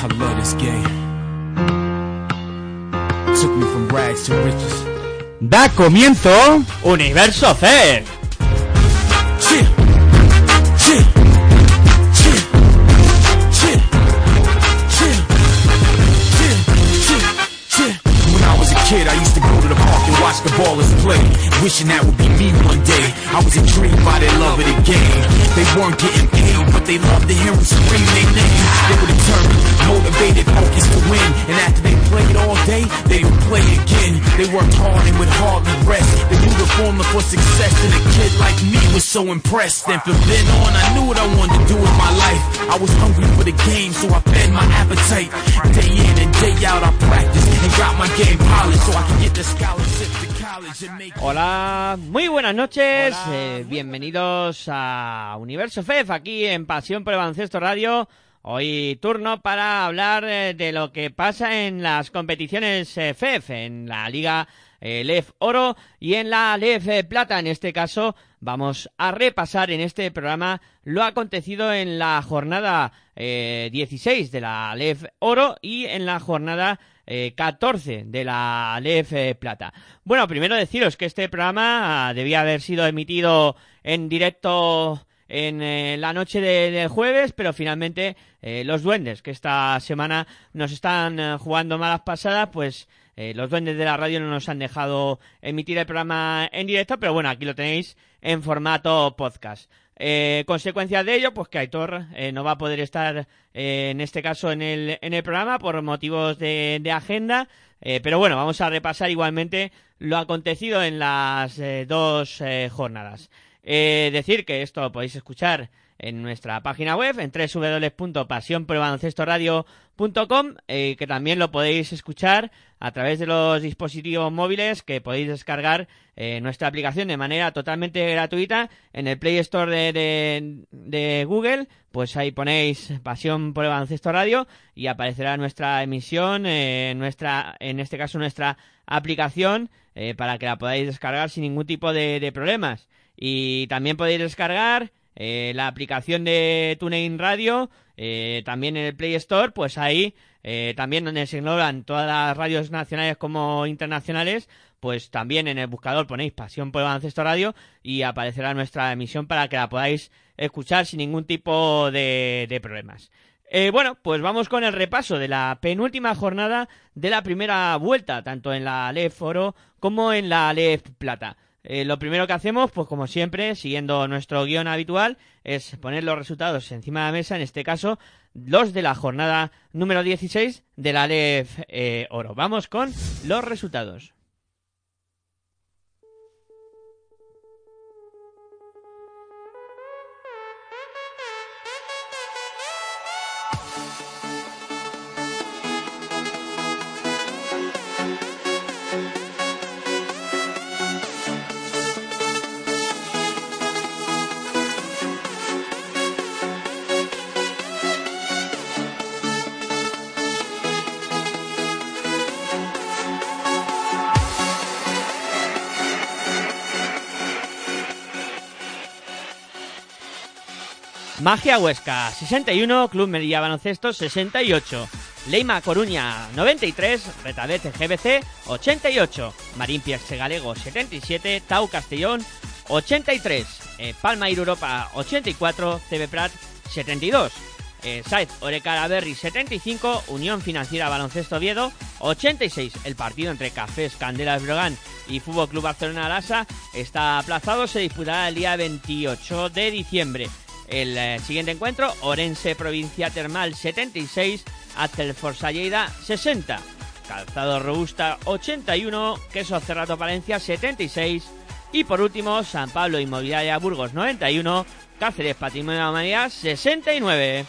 I love this game. Took me from rags to riches. Da comienzo Universo C. kid, I used to go to the park and watch the ballers play. Wishing that would be me one day. I was intrigued by their love of the game. They weren't getting paid they loved to hear them scream their names. They were determined, motivated, focused to win. And after they played all day, they would play again. They worked hard and would hardly rest. They knew the formula for success, and a kid like me was so impressed. And from then on, I knew what I wanted to do with my life. I was hungry for the game, so I fed my appetite. Day in and day out, I practiced and got my game polished so I could get the scholarship Hola, muy buenas noches, eh, bienvenidos a Universo FEF aquí en Pasión por el Baloncesto Radio. Hoy turno para hablar eh, de lo que pasa en las competiciones eh, FEF, en la Liga LEF Oro y en la LEF Plata. En este caso vamos a repasar en este programa lo acontecido en la jornada eh, 16 de la LEF Oro y en la jornada eh, 14 de la LEF Plata. Bueno, primero deciros que este programa ah, debía haber sido emitido en directo en eh, la noche de, jueves, pero finalmente eh, los duendes, que esta semana nos están eh, jugando malas pasadas, pues los duendes de la radio no nos han dejado emitir el programa en directo, pero bueno, aquí lo tenéis en formato podcast. Eh, consecuencia de ello, pues que Aitor eh, no va a poder estar eh, en este caso en el, en el programa por motivos de, de agenda. Pero bueno, vamos a repasar igualmente lo acontecido en las dos jornadas. Decir que esto lo podéis escuchar en nuestra página web en www.pasionprobaloncestoradio.com eh, que también lo podéis escuchar a través de los dispositivos móviles que podéis descargar eh, nuestra aplicación de manera totalmente gratuita en el Play Store de, de, Google. Pues ahí ponéis Pasión por el Radio y aparecerá nuestra emisión eh, nuestra en este caso nuestra aplicación eh, para que la podáis descargar sin ningún tipo de problemas. Y también podéis descargar eh, la aplicación de TuneIn Radio, eh, también en el Play Store, pues ahí eh, también donde se engloban todas las radios nacionales como internacionales, pues también en el buscador ponéis Pasión por el Baloncesto Radio y aparecerá nuestra emisión para que la podáis escuchar sin ningún tipo de, problemas. Bueno, pues vamos con el repaso de la penúltima jornada de la primera vuelta, tanto en la LEF Oro como en la LEF Plata. Eh, lo primero que hacemos, pues como siempre, siguiendo nuestro guion habitual, es poner los resultados encima de la mesa, en este caso, los de la jornada número 16 de la LEF eh, Oro. Vamos con los resultados. Magia Huesca 61, Club Melilla Baloncesto 68, Leima Coruña 93, Retabete GBC 88, Marín Pierce Galego 77, Tau Castellón 83, eh, Palma Ir Europa 84, CB Prat 72, eh, Saiz Oreca Berry 75, Unión Financiera Baloncesto Oviedo 86. El partido entre Cafés Candelas Brogan y Fútbol Club Barcelona Lasa está aplazado, se disputará el día 28 de diciembre. El eh, siguiente encuentro, Orense Provincia Termal 76, Forza Lleida 60, Calzado Robusta 81, Queso Cerrato Palencia 76 y por último San Pablo Inmobiliaria Burgos 91, Cáceres Patrimonio de la Humanidad 69.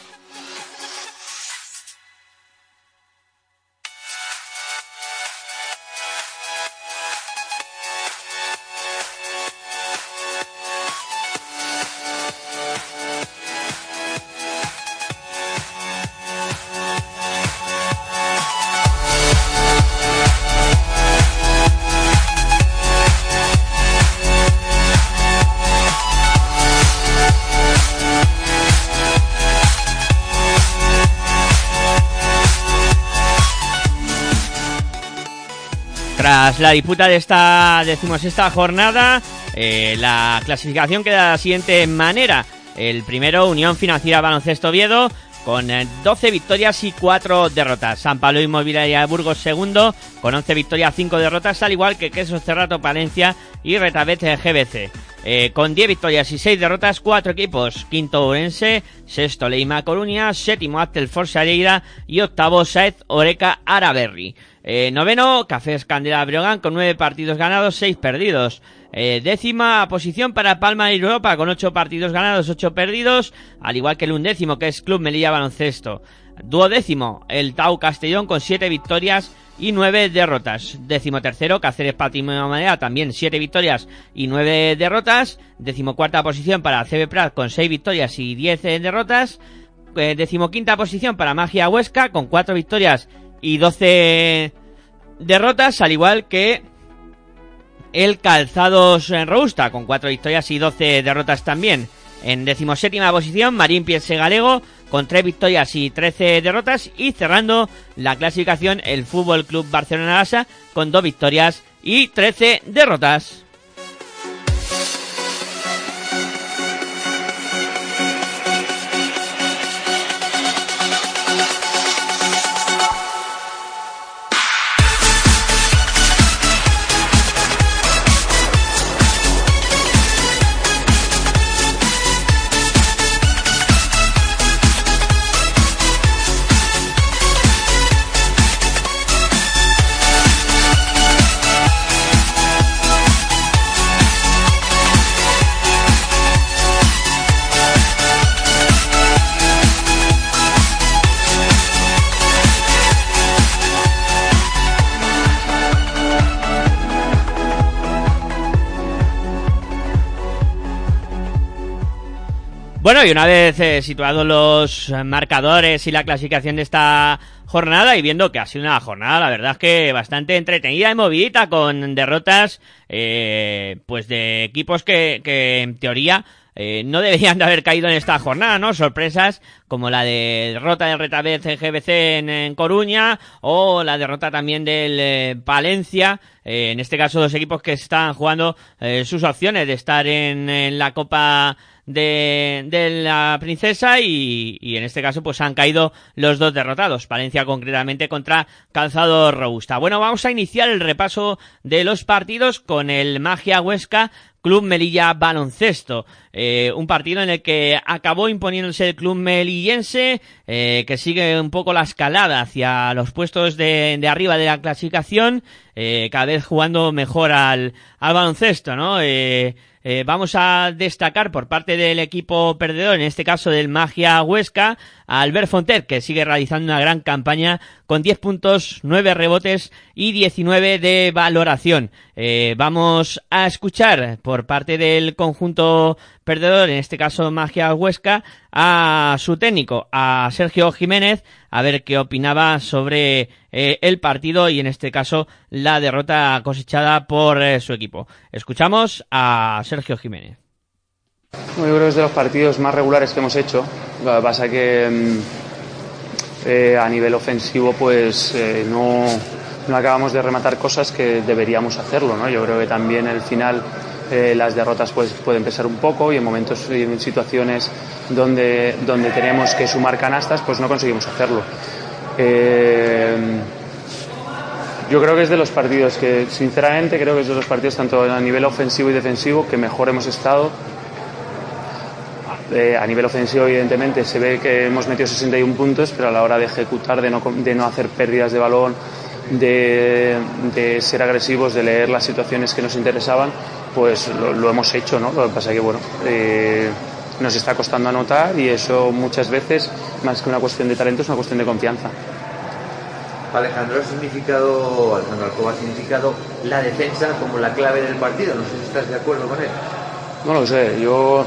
La disputa de esta decimosexta jornada, eh, la clasificación queda de la siguiente manera. El primero, Unión Financiera Baloncesto Viedo, con 12 eh, victorias y 4 derrotas. San Pablo Inmobiliaria Burgos segundo, con 11 victorias, 5 derrotas, al igual que Quesos Cerrato Palencia y Retabet GBC. Eh, con 10 victorias y 6 derrotas, 4 equipos. Quinto Orense, sexto Leima Coruña, séptimo Actel Forza Lleida y octavo Saez Oreca Araberri. Eh, noveno, Cafés Candela Breogán con nueve partidos ganados, seis perdidos. Eh, décima posición para Palma y Europa con ocho partidos ganados, ocho perdidos, al igual que el undécimo que es Club Melilla Baloncesto. Duodécimo, el Tau Castellón con siete victorias y nueve derrotas. Décimo tercero, Cáceres Manera, también siete victorias y nueve derrotas. Décimo cuarta posición para CB Prat con seis victorias y diez derrotas. Eh, posición para Magia Huesca con cuatro victorias y 12 derrotas, al igual que el Calzados Robusta, con 4 victorias y 12 derrotas también. En decimoséptima posición, Marín Piense Galego, con 3 victorias y 13 derrotas. Y cerrando la clasificación, el Fútbol Club Barcelona Lasa, con 2 victorias y 13 derrotas. Bueno, y una vez eh, situados los marcadores y la clasificación de esta jornada y viendo que ha sido una jornada, la verdad es que bastante entretenida y movidita con derrotas, eh, pues de equipos que, que en teoría eh, no deberían de haber caído en esta jornada, ¿no? Sorpresas como la de derrota del Retabez en GBC en, Coruña o la derrota también del Palencia. en este caso, dos equipos que están jugando sus opciones de estar en la Copa de, de la princesa y, y, en este caso pues han caído los dos derrotados, Valencia concretamente contra Calzado Robusta. Bueno, vamos a iniciar el repaso de los partidos con el Magia Huesca Club Melilla Baloncesto. Eh, un partido en el que acabó imponiéndose el club melillense, eh, que sigue un poco la escalada hacia los puestos de, de arriba de la clasificación, eh, cada vez jugando mejor al, al baloncesto, ¿no? Eh, eh, vamos a destacar por parte del equipo perdedor, en este caso del Magia Huesca, Albert Fonter, que sigue realizando una gran campaña con 10 puntos, 9 rebotes y 19 de valoración. Eh, vamos a escuchar por parte del conjunto perdedor, en este caso Magia Huesca, a su técnico, a Sergio Jiménez, a ver qué opinaba sobre eh, el partido y en este caso la derrota cosechada por eh, su equipo. Escuchamos a Sergio Jiménez. Yo creo que es de los partidos más regulares que hemos hecho. Lo que pasa que mm, eh, a nivel ofensivo pues eh, no, no, acabamos de rematar cosas que deberíamos hacerlo. ¿no? Yo creo que también el final eh, las derrotas pues, pueden pesar un poco y en momentos y en situaciones donde, donde tenemos que sumar canastas pues no conseguimos hacerlo. Yo creo que es de los partidos que, sinceramente, creo que es de los partidos tanto a nivel ofensivo y defensivo que mejor hemos estado. Eh, a nivel ofensivo, evidentemente, se ve que hemos metido 61 puntos, pero a la hora de ejecutar, de no, de no hacer pérdidas de balón, de, de, ser agresivos, de leer las situaciones que nos interesaban, pues lo, lo hemos hecho, ¿no? Lo que pasa es que, bueno, eh, nos está costando anotar y eso muchas veces, más que una cuestión de talento, es una cuestión de confianza. Alejandro ha significado, Alejandro Alcoba ha significado la defensa como la clave del partido. No sé si estás de acuerdo con él. No lo sé, yo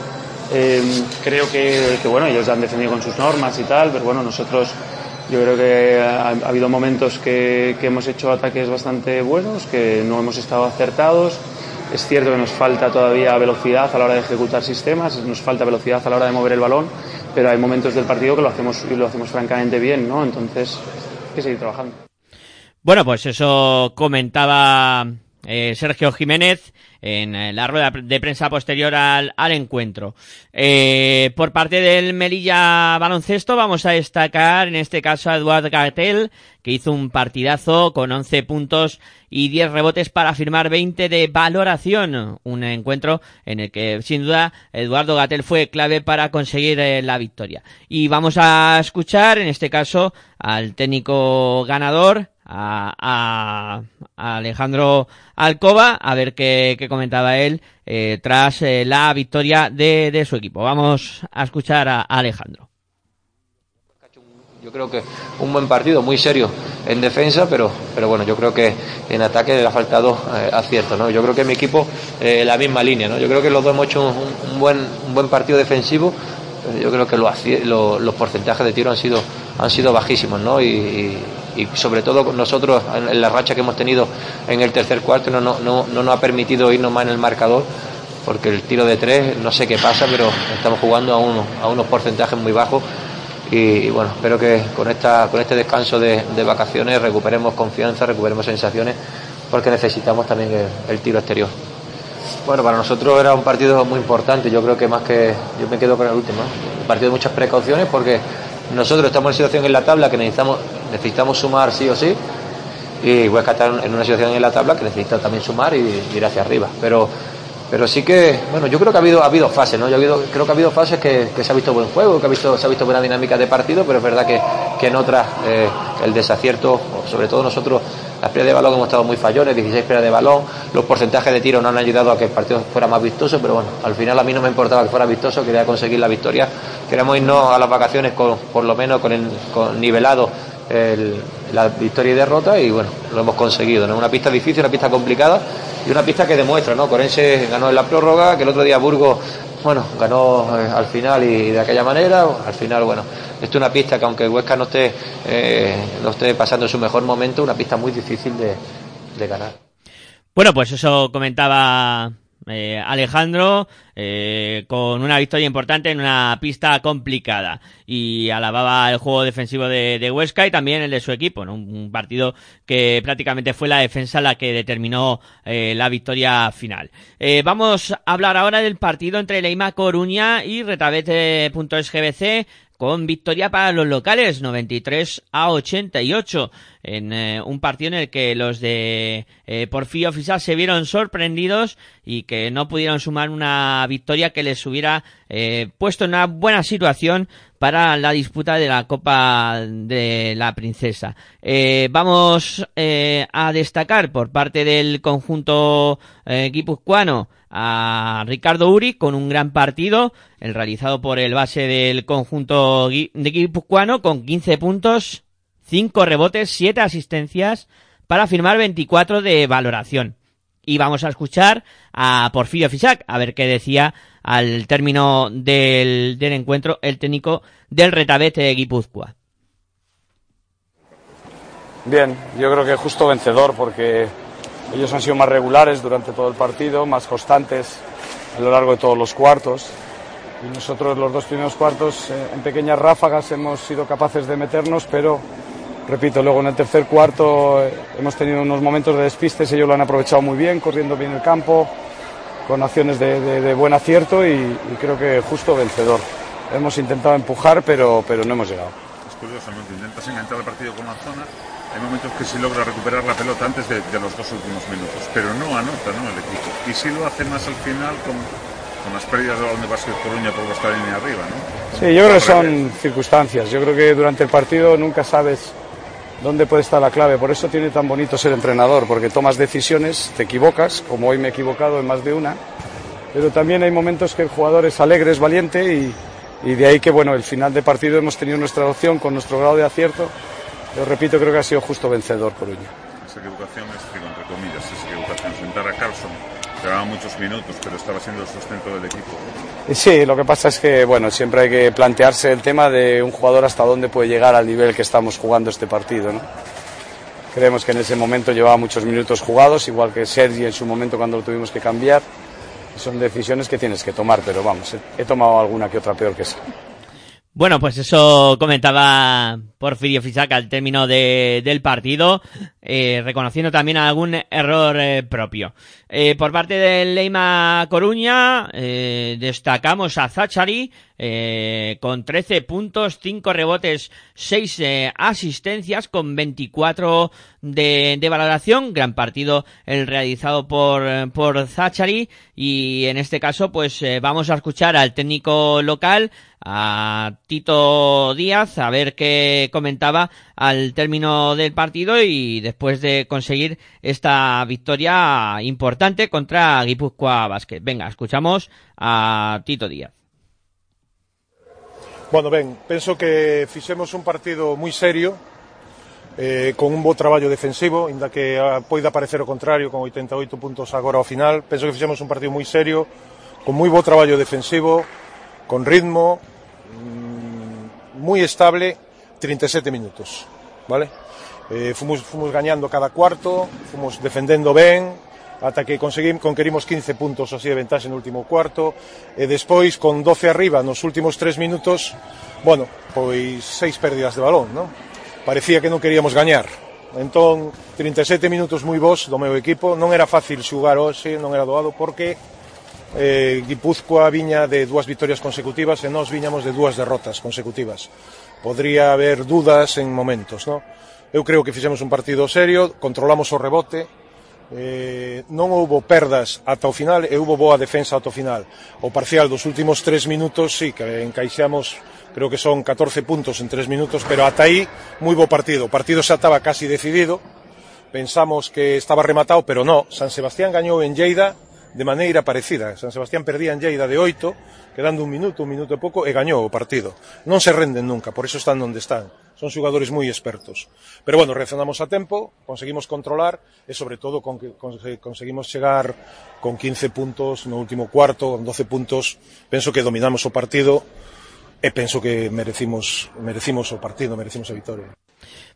eh, creo que, que, bueno, ellos han defendido con sus normas y tal, pero bueno, nosotros yo creo que ha, ha habido momentos que, que, hemos hecho ataques bastante buenos, que no hemos estado acertados. Es cierto que nos falta todavía velocidad a la hora de ejecutar sistemas, nos falta velocidad a la hora de mover el balón, pero hay momentos del partido que lo hacemos y lo hacemos francamente bien, ¿no? Entonces, hay que seguir trabajando. Bueno, pues eso comentaba eh, Sergio Jiménez en eh, la rueda de prensa posterior al, encuentro. Eh, por parte del Melilla Baloncesto vamos a destacar en este caso a Eduard Gartel, que hizo un partidazo con 11 puntos y 10 rebotes para firmar 20 de valoración. Un encuentro en el que sin duda Eduardo Gatel fue clave para conseguir la victoria. Y vamos a escuchar en este caso al técnico ganador, a, a, Alejandro Alcoba a ver qué, comentaba él eh, tras eh, la victoria de, de, su equipo. Vamos a escuchar a, Alejandro. Yo creo que un buen partido, muy serio en defensa, pero, pero bueno, yo creo que en ataque le ha faltado eh, acierto. ¿no? Yo creo que mi equipo, la misma línea. ¿no? Yo creo que los dos hemos hecho un, buen, un buen partido defensivo. Yo creo que lo, lo, los porcentajes de tiro han sido, han sido bajísimos, ¿no? Y, y sobre todo nosotros en la racha que hemos tenido en el tercer cuarto no, no, no, no nos ha permitido irnos más en el marcador porque el tiro de tres no sé qué pasa pero estamos jugando a, uno, a unos porcentajes muy bajos y, bueno espero que con esta con este descanso de, de, vacaciones recuperemos confianza recuperemos sensaciones porque necesitamos también el, el tiro exterior bueno, para nosotros era un partido muy importante. Yo creo que más que. Yo me quedo con el último. Un partido de muchas precauciones porque nosotros estamos en situación en la tabla que necesitamos, necesitamos sumar sí o sí. Y Huesca está en una situación en la tabla que necesita también sumar y ir hacia arriba. Pero, pero sí que, bueno, yo creo que ha habido, ha habido fases, ¿no? Yo creo que ha habido fases que, que, se ha visto buen juego, que ha visto, se ha visto buena dinámica de partido, pero es verdad que, que en otras eh, el desacierto, sobre todo nosotros, las pérdidas de balón hemos estado muy fallones, 16 pérdidas de balón, los porcentajes de tiro no han ayudado a que el partido fuera más vistoso, pero bueno, al final a mí no me importaba que fuera vistoso, quería conseguir la victoria, queríamos irnos a las vacaciones con, por lo menos con, el, nivelado el, la victoria y derrota y bueno, lo hemos conseguido. ¿no? Una pista difícil, una pista complicada y una pista que demuestra, ¿no? Corense ganó en la prórroga, que el otro día Burgos, bueno, ganó eh, al final y de aquella manera, al final, bueno, esto es una pista que aunque Huesca no esté, eh, no esté pasando su mejor momento, una pista muy difícil de, de ganar. Bueno, pues eso comentaba eh, Alejandro eh, con una victoria importante en una pista complicada y alababa el juego defensivo de, de Huesca y también el de su equipo, ¿no? un, partido que prácticamente fue la defensa la que determinó eh, la victoria final. Vamos a hablar ahora del partido entre Leima Coruña y Retabete.sgbc con victoria para los locales, 93 a 88, en eh, un partido en el que los de eh, Porfirio se vieron sorprendidos y que no pudieron sumar una victoria que les hubiera eh, puesto en una buena situación para la disputa de la Copa de la Princesa. Eh, vamos a destacar por parte del conjunto guipuzcoano a Ricardo Uri con un gran partido, el realizado por el base del conjunto de guipuzcoano con 15 puntos, 5 rebotes, 7 asistencias para firmar 24 de valoración. Y vamos a escuchar a Porfirio Fisac a ver qué decía al término del, del encuentro el técnico del Retabete de Guipúzcoa. Bien, yo creo que justo vencedor porque ellos han sido más regulares durante todo el partido, más constantes a lo largo de todos los cuartos. Y nosotros los dos primeros cuartos eh, en pequeñas ráfagas hemos sido capaces de meternos, pero repito, luego en el tercer cuarto eh, hemos tenido unos momentos de despistes, ellos lo han aprovechado muy bien, corriendo bien el campo, con acciones de, buen acierto y, creo que justo vencedor. Hemos intentado empujar, pero, pero no hemos llegado. Es curioso, ¿no? Que intentas enganchar el partido con la zona, hay momentos que sí logra recuperar la pelota antes de, de los dos últimos minutos, pero no anota ¿no? el equipo. Y sí lo hace más al final con, con las pérdidas de balón de Básquet Coruña por vuestra línea arriba, ¿no? Sí, yo creo que son circunstancias. Yo creo que durante el partido nunca sabes dónde puede estar la clave. Por eso tiene tan bonito ser entrenador, porque tomas decisiones, te equivocas, como hoy me he equivocado en más de una, pero también hay momentos que el jugador es alegre, es valiente y, y de ahí que bueno, el final de partido hemos tenido nuestra opción con nuestro grado de acierto. Pero repito, creo que ha sido justo vencedor Coruña. Esa equivocación es, digo, entre comillas, esa equivocación. Sentar a Carlson, llevaba muchos minutos, pero estaba siendo el sustento del equipo. Sí, lo que pasa es que bueno, siempre hay que plantearse el tema de un jugador hasta dónde puede llegar al nivel que estamos jugando este partido. ¿no? Creemos que en ese momento llevaba muchos minutos jugados, igual que Sergi en su momento cuando lo tuvimos que cambiar. Son decisiones que tienes que tomar, pero vamos, he tomado alguna que otra peor que esa. Bueno, pues eso comentaba Porfirio Fisaca al término de, del partido, eh, reconociendo también algún error eh, propio. Eh, por parte del Leima Coruña, eh, destacamos a Zachary eh, con 13 puntos, 5 rebotes, 6 eh, asistencias, con 24 de, de, valoración. Gran partido el realizado por, por Zachary. Y en este caso, pues vamos a escuchar al técnico local, a Tito Díaz, a ver qué comentaba al término del partido y después de conseguir esta victoria importante contra Guipúzcoa Basket. Venga, escuchamos a Tito Díaz. Bueno, ben, penso que fixemos un partido moi serio, eh, con un bo traballo defensivo, inda que a, poida parecer o contrario, con 88 puntos agora ao final. Penso que fixemos un partido moi serio, con moi bo traballo defensivo, con ritmo, mmm, estable, 37 minutos, vale? Eh, fomos, fomos gañando cada cuarto, fomos defendendo ben, ata que conseguimos, conquerimos 15 puntos así de ventaxe no último cuarto, e despois con 12 arriba nos últimos 3 minutos, bueno, pois seis pérdidas de balón, non? Parecía que non queríamos gañar. Entón, 37 minutos moi bons do meu equipo, non era fácil xugar hoxe, non era doado porque eh, Guipúzcoa viña de dúas victorias consecutivas e nós viñamos de dúas derrotas consecutivas. Podría haber dudas en momentos, non? Eu creo que fixemos un partido serio, controlamos o rebote, eh, non houbo perdas ata o final e houbo boa defensa ata o final. O parcial dos últimos tres minutos, sí, que encaixamos creo que son 14 puntos en 3 minutos, pero ata aí moi bo partido. O partido xa estaba casi decidido. Pensamos que estaba rematado, pero no, San Sebastián gañou en Lleida de maneira parecida. San Sebastián perdía en Lleida de 8, quedando un minuto, un minuto e pouco e gañou o partido. Non se renden nunca, por iso están onde están. Son xogadores moi expertos. Pero bueno, reaccionamos a tempo, conseguimos controlar e sobre todo con, con, conseguimos chegar con 15 puntos no último cuarto, con 12 puntos, penso que dominamos o partido e penso que merecimos merecimos o partido, merecimos a victoria.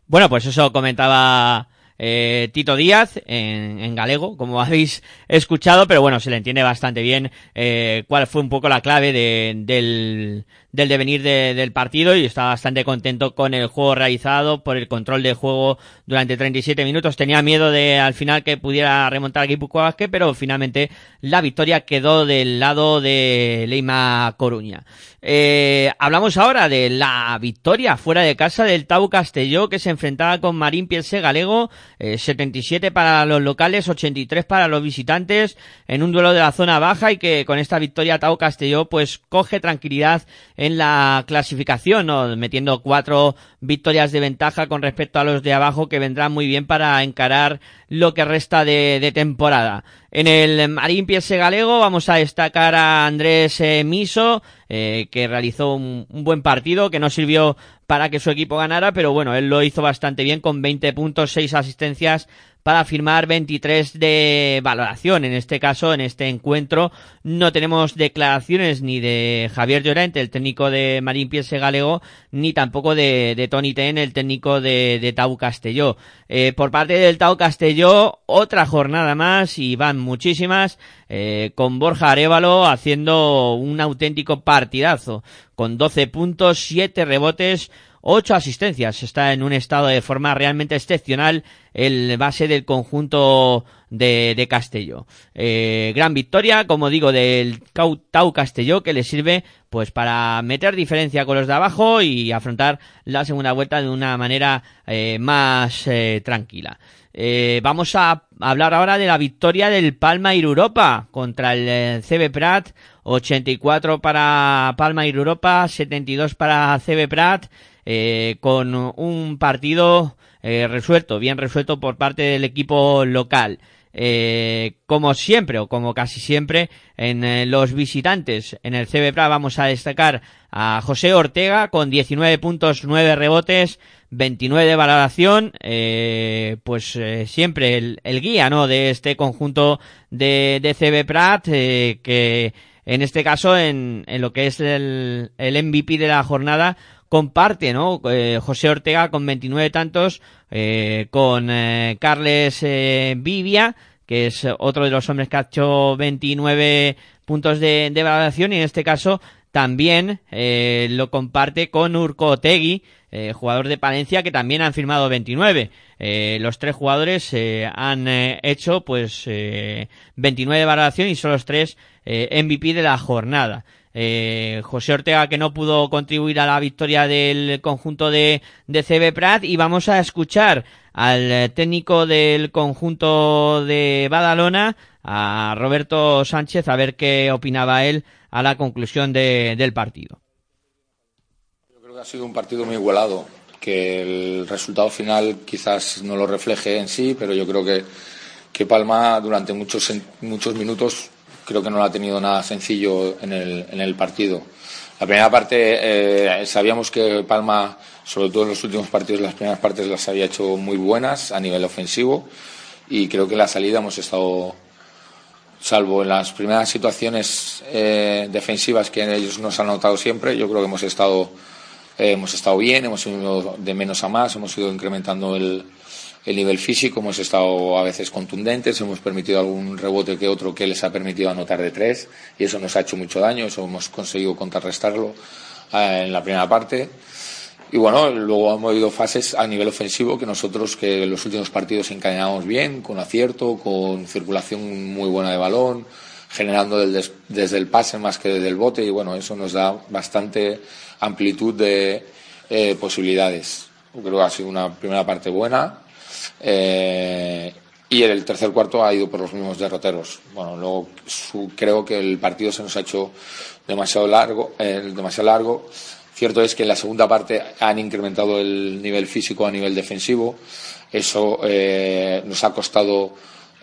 Bueno, pues eso comentaba eh, Tito Díaz en, en, galego, como habéis escuchado, pero bueno, se le entiende bastante bien eh, cuál fue un poco la clave de, del, del devenir de, del partido y está bastante contento con el juego realizado, por el control del juego durante 37 minutos. Tenía miedo de al final que pudiera remontar Guipúzcoa pero finalmente la victoria quedó del lado de Leima Coruña. Eh, hablamos ahora de la victoria fuera de casa del Tau Castelló que se enfrentaba con Marín Pielse Galego, eh, 77 para los locales, 83 para los visitantes en un duelo de la zona baja y que con esta victoria Tau Castelló pues coge tranquilidad en la clasificación, metiendo cuatro victorias de ventaja con respecto a los de abajo que vendrán muy bien para encarar lo que resta de temporada. En el Marín Piese Galego vamos a destacar a Andrés eh, Miso, eh, que realizó un, un, buen partido, que no sirvió para que su equipo ganara, pero bueno, él lo hizo bastante bien con 20 puntos, 6 asistencias para firmar 23 de valoración. En este caso, en este encuentro, no tenemos declaraciones ni de Javier Llorente, el técnico de Marín Piese Galego, ni tampoco de, Tony Ten, el técnico de, de Tau Castelló. Eh, por parte del Tau Castelló, otra jornada más y van muchísimas, eh, con Borja Arevalo haciendo un auténtico partidazo, con 12 puntos, 7 rebotes, ocho asistencias. Está en un estado de forma realmente excepcional el base del conjunto de, de Castelló. Eh, gran victoria, como digo, del Tau Castelló que le sirve pues para meter diferencia con los de abajo y afrontar la segunda vuelta de una manera eh, más eh, tranquila. Vamos a hablar ahora de la victoria del Palma Europa contra el CB Prat. 84 para Palma Europa, 72 para CB Prat eh, con un partido eh, resuelto, bien resuelto por parte del equipo local. eh, como siempre o como casi siempre en los visitantes en el CB vamos a destacar a José Ortega con 19 puntos, 9 rebotes, 29 de valoración, pues siempre el, guía ¿no? de este conjunto de, de CB Prat, eh, que en este caso en, en lo que es el, el, MVP de la jornada comparte, ¿no? Eh, José Ortega con 29 tantos, eh, con Carles Vivia, que es otro de los hombres que ha hecho 29 puntos de, de valoración y en este caso también lo comparte con Urco Tegui, eh, jugador de Palencia, que también han firmado 29. Eh, los tres jugadores eh, han eh, hecho pues 29 de valoración y son los tres MVP de la jornada. José Ortega que no pudo contribuir a la victoria del conjunto de, de CB Prat y vamos a escuchar al técnico del conjunto de Badalona, a Roberto Sánchez, a ver qué opinaba él a la conclusión de, del partido. Ha sido un partido muy igualado, que el resultado final quizás no lo refleje en sí, pero yo creo que, que Palma durante muchos, muchos minutos creo que no lo ha tenido nada sencillo en el, en el partido. La primera parte eh, sabíamos que Palma, sobre todo en los últimos partidos, las primeras partes las había hecho muy buenas a nivel ofensivo y creo que la salida hemos estado, salvo en las primeras situaciones eh, defensivas que ellos nos han notado siempre, yo creo que hemos estado eh, hemos estado bien, hemos ido de menos a más, hemos ido incrementando el, el nivel físico, hemos estado a veces contundentes, hemos permitido algún rebote que otro que les ha permitido anotar de tres y eso nos ha hecho mucho daño, eso hemos conseguido contrarrestarlo eh, en la primera parte. Y bueno, luego hemos ido fases a nivel ofensivo que nosotros que en los últimos partidos encadenamos bien, con acierto, con circulación muy buena de balón, generando desde el pase más que desde el bote y bueno, eso nos da bastante amplitud de eh, posibilidades. Creo que ha sido una primera parte buena. Eh, y el tercer cuarto ha ido por los mismos derroteros. Bueno, luego creo que el partido se nos ha hecho demasiado largo, eh, demasiado largo. Cierto es que en la segunda parte han incrementado el nivel físico a nivel defensivo. Eso eh, nos ha costado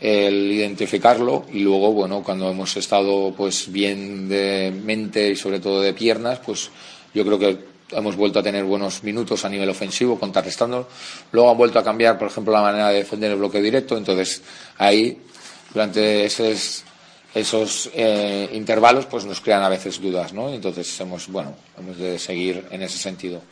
el identificarlo y luego, bueno, cuando hemos estado pues bien de mente y sobre todo de piernas, pues yo creo que hemos vuelto a tener buenos minutos a nivel ofensivo, contrarrestando. Luego han vuelto a cambiar, por ejemplo, la manera de defender el bloque directo. Entonces, ahí, durante esos, esos eh, intervalos, pues nos crean a veces dudas, ¿no? Entonces, hemos, bueno, hemos de seguir en ese sentido.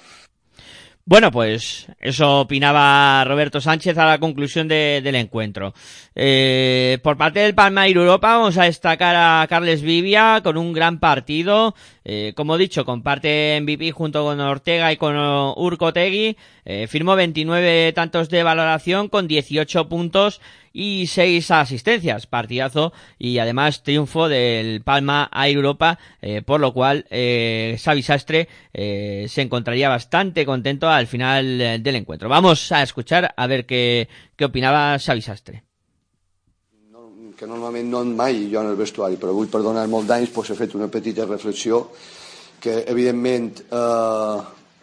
Bueno, pues eso opinaba Roberto Sánchez a la conclusión de, del encuentro. Eh, por parte del Palma Europa vamos a destacar a Carles Vivia con un gran partido. Eh, como dicho, comparte MVP junto con Ortega y con Urco Tegui. Eh, firmó 29 tantos de valoración con 18 puntos y seis asistencias, partidazo y además triunfo del Palma a Europa, eh, por lo cual eh, Xavi eh, se encontraría bastante contento al final eh, del encuentro. Vamos a escuchar a ver qué, qué opinava Xavi Sastre. Que normalment no mai jo en el vestuari, però avui per donar molt d'anys doncs, he fet una petita reflexió que evidentment eh,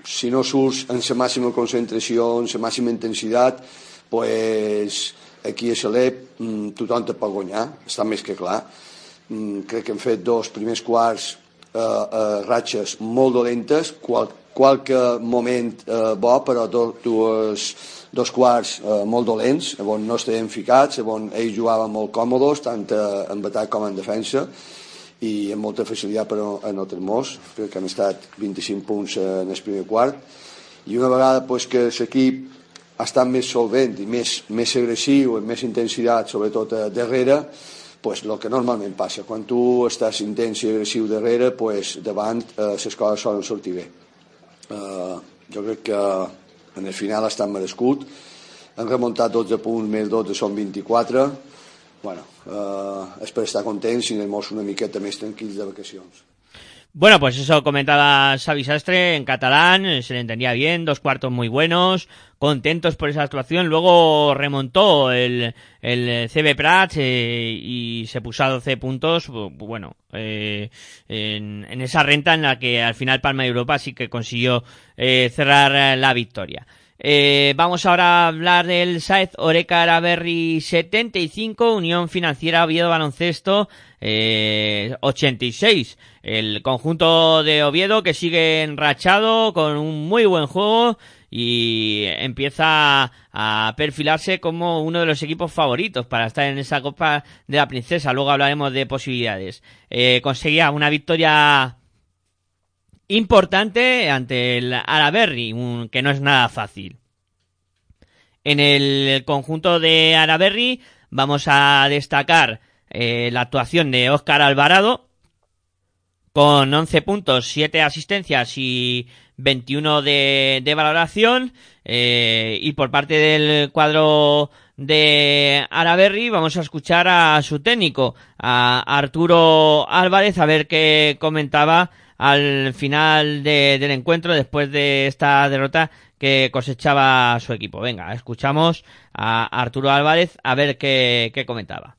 si no surts en la màxima concentració, en la màxima intensitat, pues, aquí a Salep mm, tothom te pot guanyar, està més que clar. Mm, crec que hem fet dos primers quarts eh, eh, ratxes molt dolentes, qual, qualque moment eh, bo, però dues, dos quarts eh, molt dolents, on no estàvem ficats, on ells jugaven molt còmodes, tant en atac com en defensa, i amb molta facilitat per anotar molts, crec que han estat 25 punts en el primer quart, i una vegada pues, que l'equip ha estat més solvent i més, més agressiu, amb més intensitat, sobretot a darrere, pues, el que normalment passa. Quan tu estàs intens i agressiu darrere, pues, davant eh, les coses solen sortir bé. Eh, jo crec que en el final ha estat merescut. Han remuntat 12 punts, més 12 són 24. Bueno, eh, és per estar contents i anem una miqueta més tranquils de vacacions. Bueno, pues eso comentaba Xavi Sastre en catalán, se le entendía bien, dos cuartos muy buenos, contentos por esa actuación. Luego remontó el, el CB Prats eh, y se puso a 12 puntos, bueno, eh, en, en, esa renta en la que al final Palma de Europa sí que consiguió eh, cerrar la victoria. Eh, vamos ahora a hablar del Saez Oreca Araberri 75, Unión Financiera Oviedo Baloncesto eh, 86. El conjunto de Oviedo que sigue enrachado con un muy buen juego y empieza a perfilarse como uno de los equipos favoritos para estar en esa Copa de la Princesa. Luego hablaremos de posibilidades. Eh, conseguía una victoria importante ante el Araberri, un, que no es nada fácil. En el conjunto de Araberri vamos a destacar eh, la actuación de Óscar Alvarado con 11 puntos, 7 asistencias y 21 de, de valoración. Eh, y por parte del cuadro de Araberri vamos a escuchar a su técnico, a Arturo Álvarez, a ver qué comentaba al final de, del encuentro después de esta derrota que cosechaba su equipo. Venga, escuchamos a Arturo Álvarez a ver qué, qué comentaba.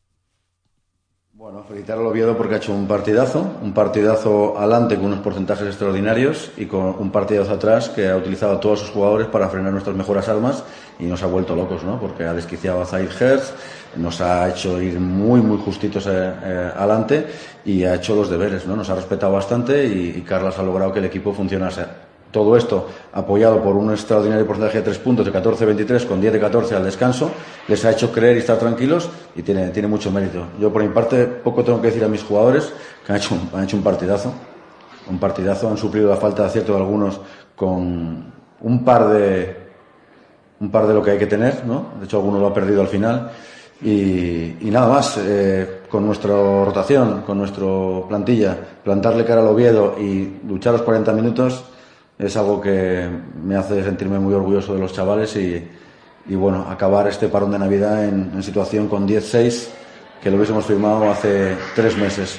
Bueno, felicitar al Oviedo porque ha hecho un partidazo, un partidazo adelante con unos porcentajes extraordinarios y con un partidazo atrás que ha utilizado a todos sus jugadores para frenar nuestras mejores armas y nos ha vuelto locos, ¿no? Porque ha desquiciado a Zaid Hertz, nos ha hecho ir muy, muy justitos eh, eh, adelante y ha hecho los deberes, ¿no? Nos ha respetado bastante y, y Carlos ha logrado que el equipo funcionase. Todo esto apoyado por un extraordinario porcentaje de tres puntos de 14-23 con 10 de 14 al descanso, les ha hecho creer y estar tranquilos y tiene, tiene mucho mérito. Yo por mi parte poco tengo que decir a mis jugadores que han hecho, han hecho un partidazo, un partidazo, han suplido la falta de acierto de algunos con un par de un par de lo que hay que tener, ¿no? De hecho alguno lo ha perdido al final y, nada más, eh, con nuestra rotación, con nuestra plantilla, plantarle cara al Oviedo y luchar los 40 minutos es algo que me hace sentirme muy orgulloso de los chavales y, bueno, acabar este parón de Navidad en, en situación con 10-6, que lo hubiésemos firmado hace tres meses.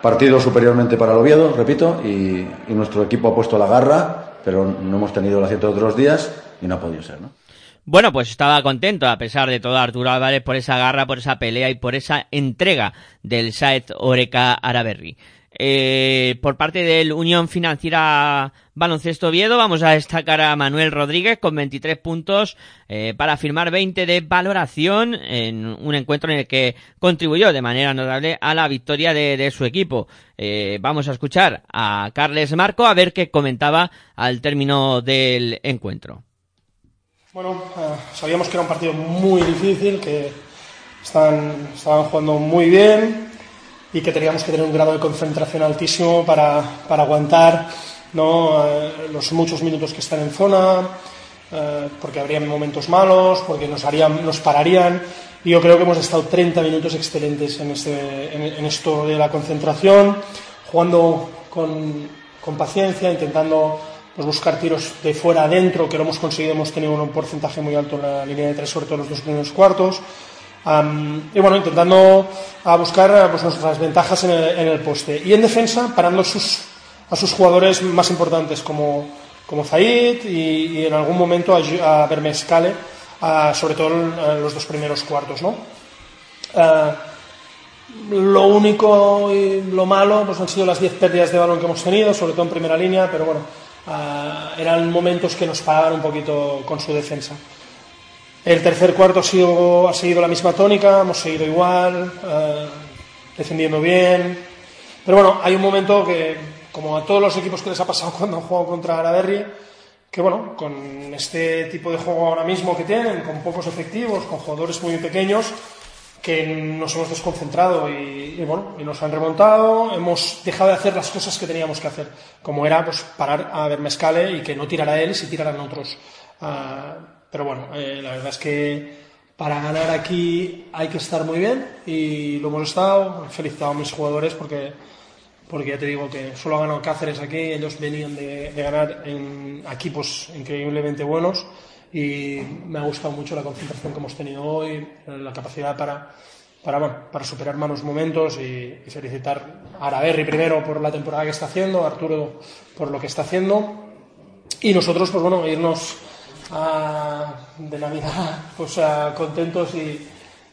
Partido superiormente para el Oviedo, repito, y, y, nuestro equipo ha puesto la garra, pero no hemos tenido el acierto de otros días y no ha podido ser, ¿no? Bueno, pues estaba contento, a pesar de todo, Arturo Álvarez, por esa garra, por esa pelea y por esa entrega del Saez Oreca Araberri. Eh, por parte del Unión Financiera Baloncesto Oviedo vamos a destacar a Manuel Rodríguez con 23 puntos eh, para firmar 20 de valoración en un encuentro en el que contribuyó de manera notable a la victoria de, su equipo. Eh, vamos a escuchar a Carles Marco a ver qué comentaba al término del encuentro. Bueno, eh, sabíamos que era un partido muy difícil, que estaban jugando muy bien, y que teníamos que tener un grado de concentración altísimo para, para aguantar. Eh, los muchos minutos que están en zona, eh, porque habrían momentos malos, porque nos, harían, nos pararían. Y yo creo que hemos estado 30 minutos excelentes en, este, en esto de la concentración, jugando con, con paciencia, intentando pues, buscar tiros de fuera adentro, que lo hemos conseguido, hemos tenido un porcentaje muy alto en la línea de tres, sobre todo en los dos primeros cuartos. Um, y bueno, intentando a buscar pues, nuestras ventajas en el, en el, poste. Y en defensa, parando sus, a sus jugadores más importantes como, como Zaid y, en algún momento a, a Bermescale, uh, sobre todo en, en, los dos primeros cuartos. ¿no? Uh, lo único y lo malo pues, han sido las 10 pérdidas de balón que hemos tenido, sobre todo en primera línea, pero bueno, uh, eran momentos que nos paraban un poquito con su defensa. El tercer cuarto ha, seguido la misma tónica, hemos seguido igual, eh, defendiendo bien. Pero bueno, hay un momento que, como a todos los equipos que les ha pasado cuando han jugado contra Araberri, que bueno, con este tipo de juego ahora mismo que tienen, con pocos efectivos, con jugadores muy pequeños, que nos hemos desconcentrado y, y, bueno, y nos han remontado, hemos dejado de hacer las cosas que teníamos que hacer, como era pues parar a Bermescale y que no tirara él si tiraran otros. Uh, pero bueno, eh, la verdad es que para ganar aquí hay que estar muy bien y lo hemos estado. He felicitado a mis jugadores porque, porque ya te digo que solo ha ganado Cáceres aquí, ellos venían de, de ganar en equipos increíblemente buenos y me ha gustado mucho la concentración que hemos tenido hoy, la capacidad para, para, bueno, para superar malos momentos y, felicitar a Araberri primero por la temporada que está haciendo, a Arturo por lo que está haciendo y nosotros, pues bueno, irnos uh, de Navidad pues, uh, contentos y,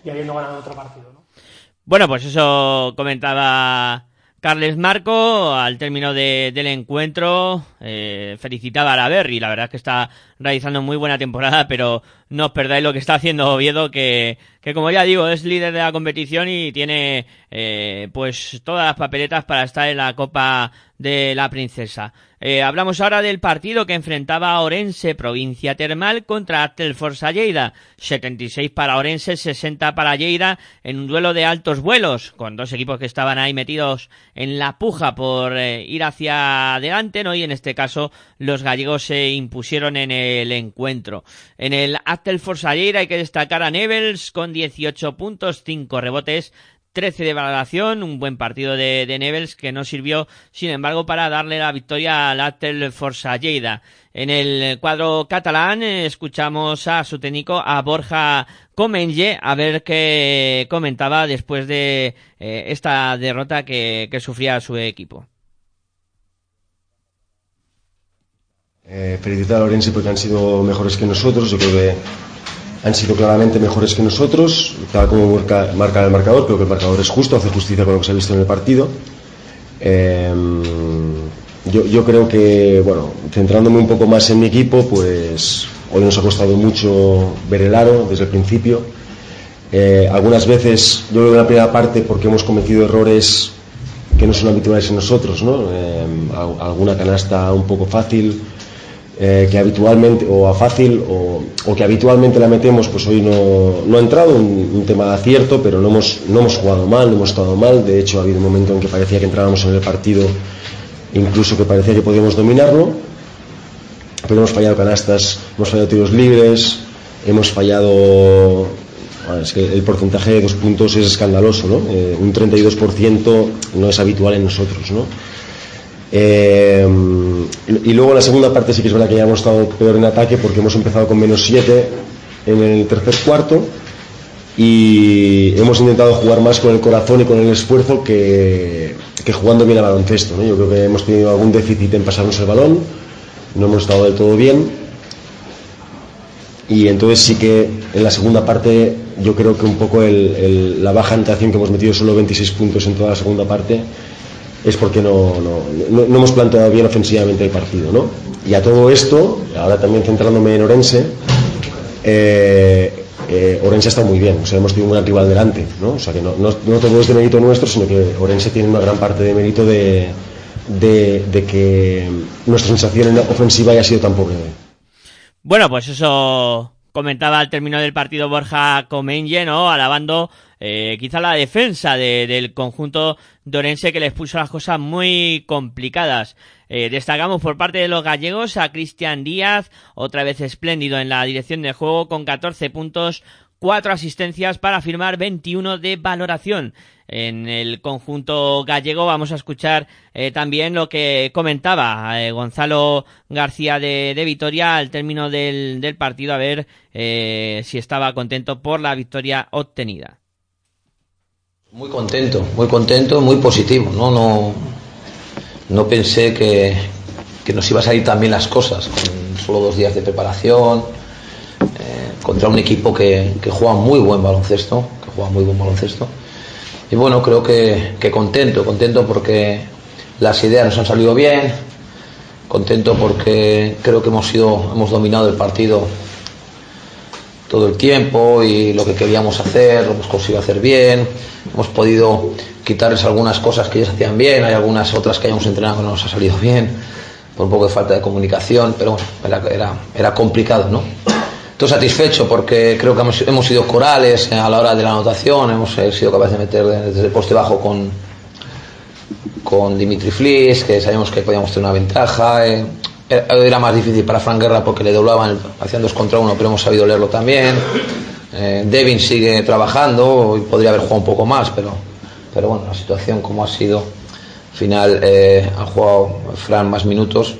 habiendo ganado otro partido. ¿no? Bueno, pues eso comentaba Carles Marco, al término de, del encuentro, eh, felicitaba a la Berry. La verdad que está realizando muy buena temporada, pero no os perdáis lo que está haciendo Oviedo, que, que como ya digo, es líder de la competición y tiene eh, pues todas las papeletas para estar en la Copa de la Princesa. Eh, hablamos ahora del partido que enfrentaba a Orense, provincia termal, contra Atelforza Lleida. 76 para Orense, 60 para Lleida, en un duelo de altos vuelos, con dos equipos que estaban ahí metidos en la puja por eh, ir hacia adelante, ¿no? Y en este caso los gallegos se impusieron en el encuentro. En el Atelforza Lleida hay que destacar a Nevels con 18 puntos, 5 rebotes, 13 de valoración, un buen partido de, de Nevels que no sirvió, sin embargo, para darle la victoria al Atel Forza. En el cuadro catalán eh, escuchamos a su técnico, a Borja Comenge, a ver qué comentaba después de eh, esta derrota que, que, sufría su equipo. Eh, felicitar a Orense porque han sido mejores que nosotros, yo creo que han sido claramente mejores que nosotros, tal como marca, el marcador, creo que el marcador es justo, hace justicia con lo que se ha visto en el partido. Eh, yo, yo, creo que, bueno, centrándome un poco más en mi equipo, pues hoy nos ha costado mucho ver el aro desde el principio. Eh, algunas veces, yo creo que en la primera parte, porque hemos cometido errores que no son habituales en nosotros, ¿no? Eh, alguna canasta un poco fácil, eh, que habitualmente, o a fácil, o, o, que habitualmente la metemos, pues hoy no, no ha entrado, un, tema de acierto, pero no hemos, no hemos jugado mal, no hemos estado mal, de hecho ha habido un momento en que parecía que entrábamos en el partido, incluso que parecía que podíamos dominarlo, pero hemos fallado canastas, hemos fallado tiros libres, hemos fallado es que el porcentaje de dos puntos es escandaloso, ¿no? Eh, un 32% no es habitual en nosotros, ¿no? Eh, y luego en la segunda parte sí que es verdad que ya hemos estado peor en ataque porque hemos empezado con menos 7 en el tercer cuarto y hemos intentado jugar más con el corazón y con el esfuerzo que, que jugando bien al baloncesto. Yo creo que hemos tenido algún déficit en pasarnos el balón, no hemos estado del todo bien y entonces sí que en la segunda parte yo creo que un poco el, el, la baja anotación que hemos metido solo 26 puntos en toda la segunda parte es porque no, no, no, hemos planteado bien ofensivamente el partido. ¿no? Y a todo esto, ahora también centrándome en Orense, eh, eh, Orense está muy bien, o sea, hemos tenido un gran rival delante, ¿no? o sea, que no, no, todo es de mérito nuestro, sino que Orense tiene una gran parte de mérito de, de, que nuestra sensación en ofensiva haya sido tan pobre. Bueno, pues eso comentaba al término del partido Borja Comenge, ¿no? Alabando eh, quizá la defensa de, del conjunto de Orense que les puso las cosas muy complicadas. Eh, destacamos por parte de los gallegos a Cristian Díaz, otra vez espléndido en la dirección de juego con 14 puntos, cuatro asistencias para firmar 21 de valoración. En el conjunto gallego vamos a escuchar eh, también lo que comentaba eh, Gonzalo García de, de, Vitoria al término del, del partido, a ver eh, si estaba contento por la victoria obtenida. Muy contento, muy contento, muy positivo. No, no, no pensé que, que nos iba a salir tan bien las cosas, con solo dos días de preparación, eh, contra un equipo que, que, juega muy buen baloncesto, que juega muy buen baloncesto. Y bueno, creo que, que, contento, contento porque las ideas nos han salido bien, contento porque creo que hemos sido, hemos dominado el partido todo el tiempo y lo que queríamos hacer, lo hemos conseguido hacer bien, hemos podido quitarles algunas cosas que ellos hacían bien, hay algunas otras que hayamos entrenado que no nos ha salido bien, por un poco de falta de comunicación, pero bueno, era, era, era complicado, ¿no? Estoy satisfecho porque creo que hemos, hemos, sido corales a la hora de la anotación, hemos sido capaces de meter desde el poste bajo con, con Dimitri Flis, que sabíamos que podíamos tener una ventaja. Eh, era más difícil para Frank Guerra porque le doblaban, hacían dos contra uno, pero hemos sabido leerlo también. Eh, Devin sigue trabajando y podría haber jugado un poco más, pero, pero bueno, la situación como ha sido, al final eh, jugado Fran más minutos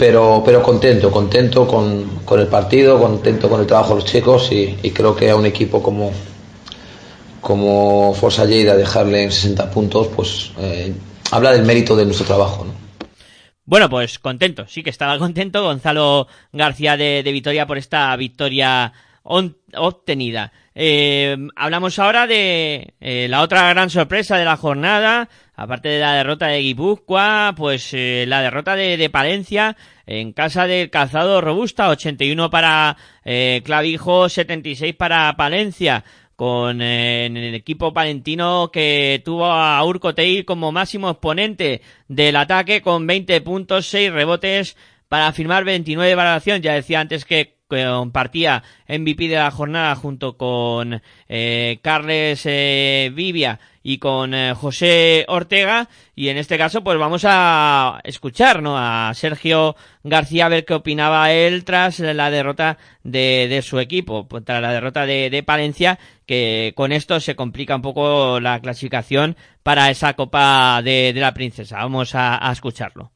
pero, pero contento, contento con, con, el partido, contento con el trabajo de los chicos y, y creo que a un equipo como, como Forza Lleida dejarle en 60 puntos, pues eh, habla del mérito de nuestro trabajo. ¿no? Bueno, pues contento, sí que estaba contento Gonzalo García de, Vitoria por esta victoria obtenida. Eh, hablamos ahora de eh, la otra gran sorpresa de la jornada, aparte de la derrota de Guipúzcoa, pues eh, la derrota de, de, Palencia en casa del Calzado Robusta, 81 para Clavijo, 76 para Palencia con en el equipo palentino que tuvo a Urcotei como máximo exponente del ataque con 20 puntos, 6 rebotes para firmar 29 de valoración. Ya decía antes que compartía MVP de la jornada junto con eh, Carles eh, Vivia y con eh, José Ortega y en este caso pues vamos a escuchar ¿no? a Sergio García a ver qué opinaba él tras la derrota de, de su equipo, pues, tras la derrota de, de, Palencia que con esto se complica un poco la clasificación para esa Copa de, de la Princesa. Vamos a, a escucharlo.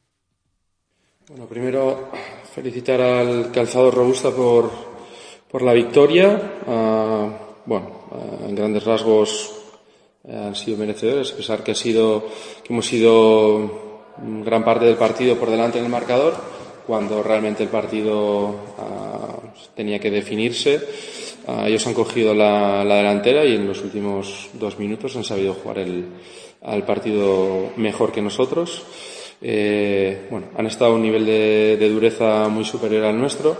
Bueno, primero felicitar al calzado robusta por, por la victoria. Uh, bueno, uh, en grandes rasgos uh, han sido merecedores, a pesar que ha sido que hemos sido gran parte del partido por delante en el marcador, cuando realmente el partido tenía que definirse. ellos han cogido la, la, delantera y en los últimos dos minutos han sabido jugar el, al partido mejor que nosotros. Eh, bueno, han estado a un nivel de, de dureza muy superior al nuestro,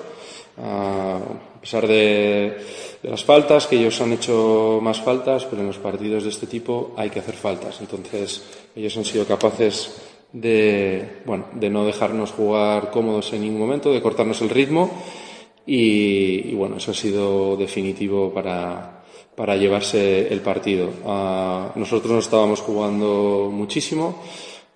a pesar de, de, las faltas, que ellos han hecho más faltas, pero en los partidos de este tipo hay que hacer faltas. Entonces, ellos han sido capaces de, bueno, de no dejarnos jugar cómodos en ningún momento, de cortarnos el ritmo y, y bueno, eso ha sido definitivo para, para llevarse el partido. Uh, nosotros no estábamos jugando muchísimo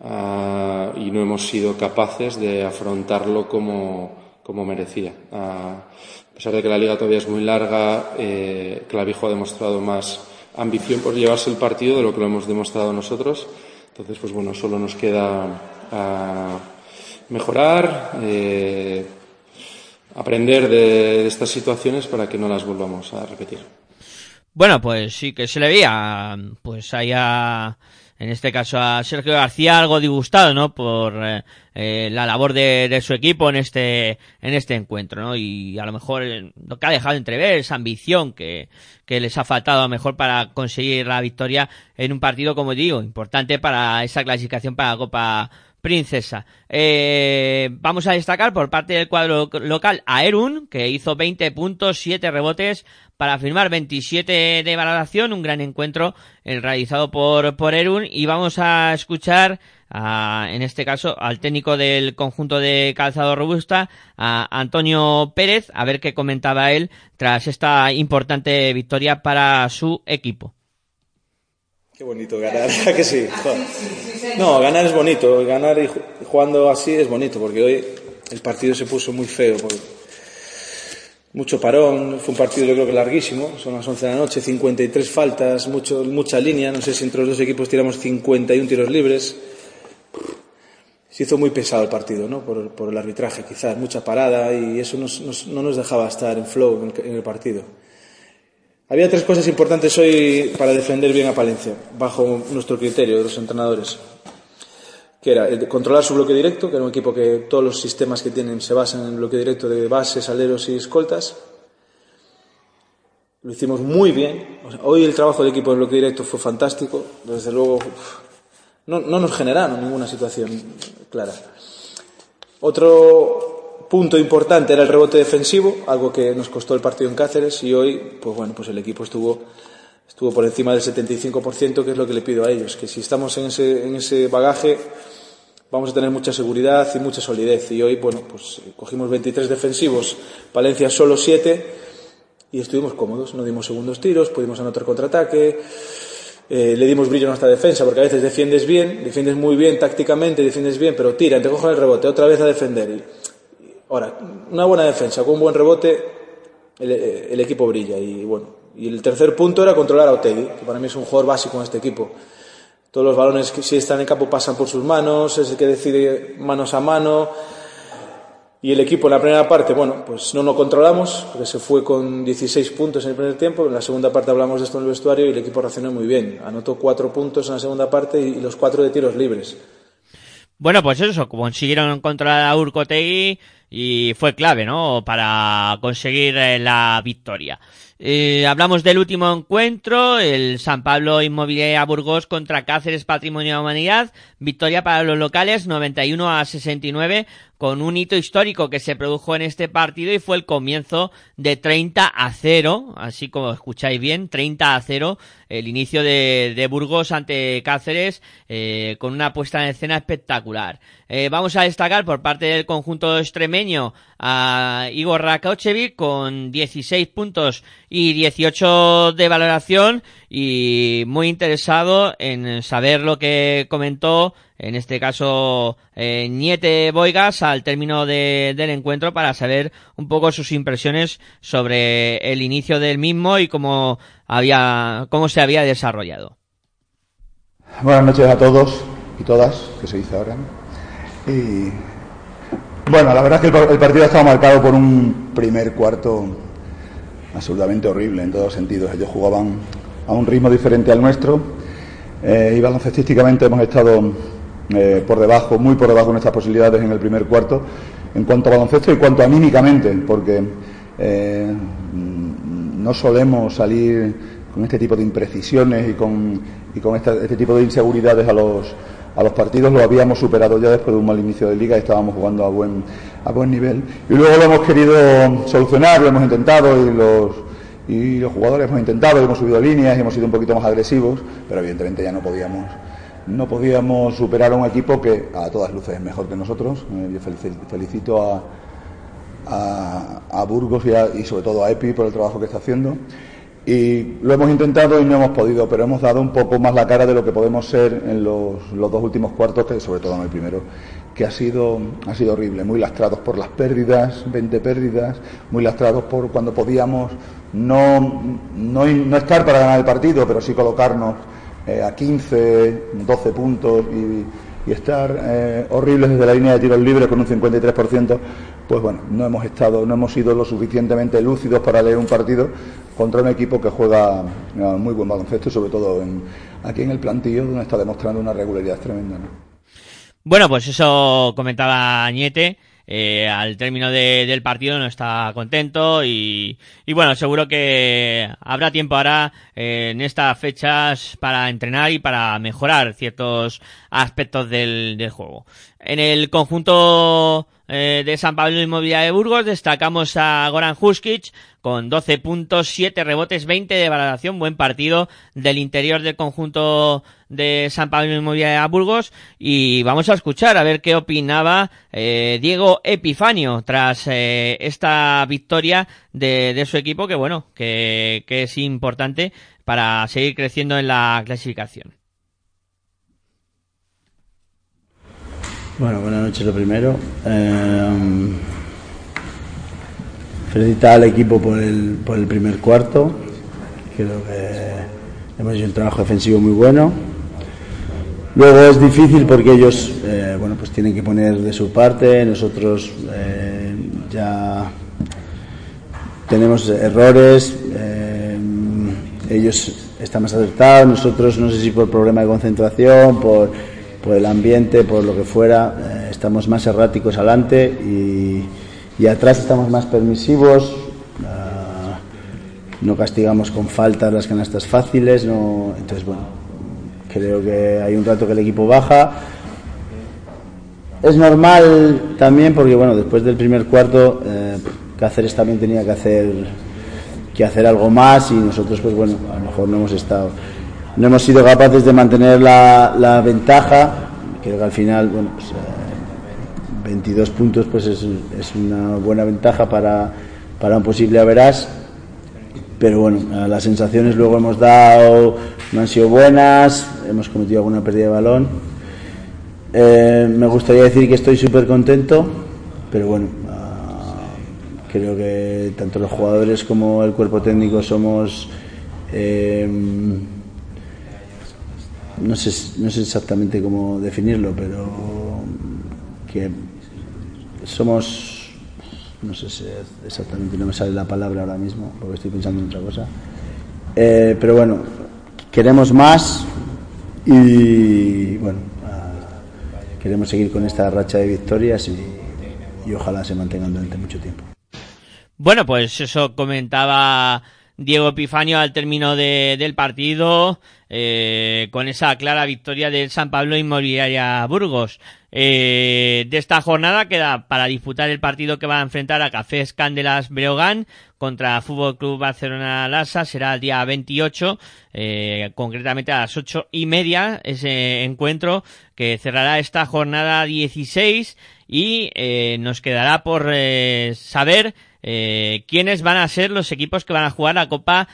uh, y no hemos sido capaces de afrontarlo como, como merecía. Uh, a pesar de que la liga todavía es muy larga, eh, Clavijo ha demostrado más ambición por llevarse el partido de lo que lo hemos demostrado nosotros. Entonces, pues bueno, solo nos queda uh, mejorar, eh, aprender de, de estas situaciones para que no las volvamos a repetir. Bueno, pues sí que se le veía, pues haya en este caso a Sergio García algo disgustado no por eh, eh, la labor de, de, su equipo en este en este encuentro no y a lo mejor eh, lo que ha dejado entrever esa ambición que, que les ha faltado a lo mejor para conseguir la victoria en un partido como digo importante para esa clasificación para la Copa Princesa. Eh, vamos a destacar por parte del cuadro local a Erun, que hizo 20 puntos, 7 rebotes para firmar 27 de valoración, un gran encuentro el realizado por, por Erun y vamos a escuchar a, en este caso al técnico del conjunto de calzado robusta, a Antonio Pérez, a ver qué comentaba él tras esta importante victoria para su equipo. Qué bonito ganar, que sí? No, ganar es bonito, ganar y jugando así es bonito, porque hoy el partido se puso muy feo. Mucho parón, fue un partido yo creo que larguísimo, son las 11 de la noche, 53 faltas, mucho, mucha línea, no sé si entre los dos equipos tiramos 51 tiros libres. Se hizo muy pesado el partido, ¿no? Por, el arbitraje, quizás, mucha parada y eso nos, no nos dejaba estar en flow en el partido. Había tres cosas importantes hoy para defender bien a Palencia, bajo nuestro criterio de los entrenadores. Que era el de controlar su bloque directo, que era un equipo que todos los sistemas que tienen se basan en bloque directo de bases, aleros y escoltas. Lo hicimos muy bien. Hoy el trabajo del equipo en bloque directo fue fantástico. Desde luego, no nos generaron ninguna situación clara. Otro punto importante era el rebote defensivo, algo que nos costó el partido en Cáceres y hoy, pues bueno, pues el equipo estuvo estuvo por encima del 75%, que es lo que le pido a ellos, que si estamos en ese, en ese bagaje vamos a tener mucha seguridad y mucha solidez. Y hoy, bueno, pues cogimos 23 defensivos, Valencia solo 7 y estuvimos cómodos, no dimos segundos tiros, pudimos anotar contraataque, eh, le dimos brillo a nuestra defensa, porque a veces defiendes bien, defiendes muy bien tácticamente, defiendes bien, pero tira, te cogen el rebote, otra vez a defender. Ahora, una buena defensa con un buen rebote, el, el, equipo brilla. Y bueno, y el tercer punto era controlar a Otegi, que para mí es un jugador básico en este equipo. Todos los balones que si están en campo pasan por sus manos, es el que decide manos a mano. Y el equipo en la primera parte, bueno, pues no lo controlamos, porque se fue con 16 puntos en el primer tiempo. En la segunda parte hablamos de esto en el vestuario y el equipo reaccionó muy bien. Anotó cuatro puntos en la segunda parte y los cuatro de tiros libres. Bueno, pues eso, consiguieron controlar a Urcotegui y fue clave, ¿no? Para conseguir eh, la victoria. Eh, hablamos del último encuentro, el San Pablo Inmobiliaria Burgos contra Cáceres Patrimonio de Humanidad. Victoria para los locales, 91 a 69, con un hito histórico que se produjo en este partido y fue el comienzo de 30 a 0, así como escucháis bien, 30 a 0, el inicio de, de Burgos ante Cáceres, eh, con una puesta en escena espectacular. Eh, vamos a destacar por parte del conjunto extremeño a Igor Rakauchevic con 16 puntos y 18 de valoración y muy interesado en saber lo que comentó en este caso eh, Niete Boigas al término de, del encuentro para saber un poco sus impresiones sobre el inicio del mismo y cómo había cómo se había desarrollado. Buenas noches a todos y todas, que se dice ahora. Y bueno, la verdad es que el, partido ha estado marcado por un primer cuarto absolutamente horrible en todos sentidos. Ellos jugaban a un ritmo diferente al nuestro eh, y baloncestísticamente hemos estado eh, por debajo, muy por debajo de nuestras posibilidades en el primer cuarto en cuanto a baloncesto y cuanto anímicamente, porque eh, no solemos salir con este tipo de imprecisiones y con, y con este tipo de inseguridades a los, a los partidos lo habíamos superado ya después de un mal inicio de liga y estábamos jugando a buen, a buen nivel. Y luego lo hemos querido solucionar, lo hemos intentado y los, y los jugadores hemos intentado, hemos subido líneas y hemos sido un poquito más agresivos, pero evidentemente ya no podíamos no podíamos superar a un equipo que a todas luces es mejor que nosotros. Eh, yo felicito a, a, Burgos y, y, sobre todo a EPI por el trabajo que está haciendo. Y lo hemos intentado y no hemos podido, pero hemos dado un poco más la cara de lo que podemos ser en los, los dos últimos cuartos, que sobre todo en el primero, que ha sido, ha sido horrible, muy lastrados por las pérdidas, 20 pérdidas, muy lastrados por cuando podíamos no, no, no estar para ganar el partido, pero sí colocarnos eh, a 15, 12 puntos y, estar eh, horribles desde la línea de tiros libres con un 53%, pues bueno, no hemos estado, no hemos sido lo suficientemente lúcidos para leer un partido contra un equipo que juega eh, muy buen baloncesto, sobre todo aquí en el plantillo, donde está demostrando una regularidad tremenda. Bueno, pues eso comentaba Añete. Eh, al término del partido no está contento y, bueno, seguro que habrá tiempo ahora eh, en estas fechas para entrenar y para mejorar ciertos aspectos del, del juego. En el conjunto eh, de San Pablo Inmobiliaria de Burgos destacamos a Goran Huskic con 12 puntos, 7 rebotes, 20 de valoración, buen partido del interior del conjunto de San Pablo Inmobiliaria Burgos y vamos a escuchar a ver qué opinaba eh, Diego Epifanio tras eh, esta victoria de, su equipo que bueno, que, que es importante para seguir creciendo en la clasificación. Bueno, buenas noches lo primero. Eh, felicitar al equipo por el, por el primer cuarto. Creo que hemos hecho un trabajo defensivo muy bueno. Luego es difícil porque ellos eh, bueno, pues tienen que poner de su parte. Nosotros eh, ya tenemos errores. Eh, ellos están más acertados. Nosotros no sé si por problema de concentración, por por el ambiente, por lo que fuera, eh, estamos más erráticos adelante y, y, atrás estamos más permisivos, uh, no castigamos con faltas las canastas fáciles, no, entonces bueno, creo que hay un rato que el equipo baja. Es normal también porque bueno, después del primer cuarto eh, Cáceres también tenía que hacer que hacer algo más y nosotros pues bueno, a lo mejor no hemos estado no hemos sido capaces de mantener la, ventaja. Creo que al final, bueno, pues, 22 eh, puntos pues es, una buena ventaja para, para un posible averás. Pero bueno, las sensaciones luego hemos dado no han sido buenas, hemos cometido alguna pérdida de balón. Eh, me gustaría decir que estoy súper contento, pero bueno, uh, creo que tanto los jugadores como el cuerpo técnico somos eh, no sé, no sé exactamente cómo definirlo, pero que somos, no sé si exactamente, no me sale la palabra ahora mismo, porque estoy pensando en otra cosa, eh, pero bueno, queremos más y bueno, queremos seguir con esta racha de victorias y, y ojalá se mantengan durante mucho tiempo. Bueno, pues eso comentaba Diego Epifanio al término de, del partido eh, con esa clara victoria del San Pablo Inmobiliaria Burgos. Eh, de esta jornada queda para disputar el partido que va a enfrentar a Cafés Cándelas Breogán contra Fútbol Club Barcelona Lassa. Será el día 28, eh, concretamente a las ocho y media, ese encuentro que cerrará esta jornada 16 y eh, nos quedará por eh, saber eh, quiénes van a ser los equipos que van a jugar la Copa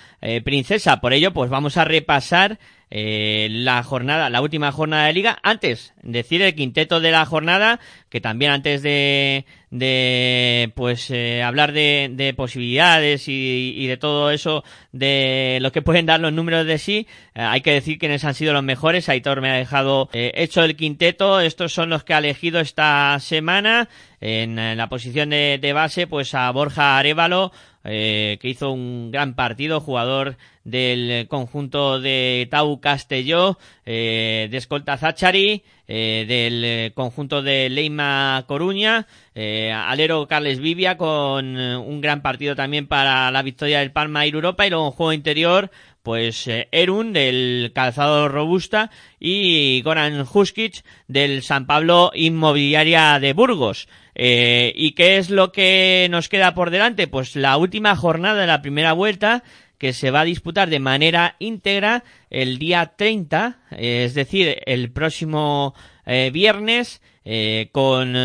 Princesa. Por ello, pues vamos a repasar eh, la jornada, la última jornada de liga. Antes, decir el quinteto de la jornada, que también antes de, de pues eh, hablar de, de posibilidades y, y, de todo eso, de lo que pueden dar los números de sí, eh, hay que decir quiénes han sido los mejores. Aitor me ha dejado eh, hecho el quinteto. Estos son los que ha elegido esta semana. En, en la posición de, de, base, pues a Borja Arevalo, eh, que hizo un gran partido, jugador del conjunto de Tau Castelló, eh, de Escolta Zachari, eh, del conjunto de Leima Coruña, eh, alero Carles Vivia con un gran partido también para la victoria del Palma Europa y luego en juego interior pues eh, Erun del Calzado Robusta y Goran Huskic del San Pablo Inmobiliaria de Burgos. Eh, ¿Y qué es lo que nos queda por delante? Pues la última jornada de la primera vuelta que se va a disputar de manera íntegra el día 30, eh, es decir, el próximo eh, viernes eh, con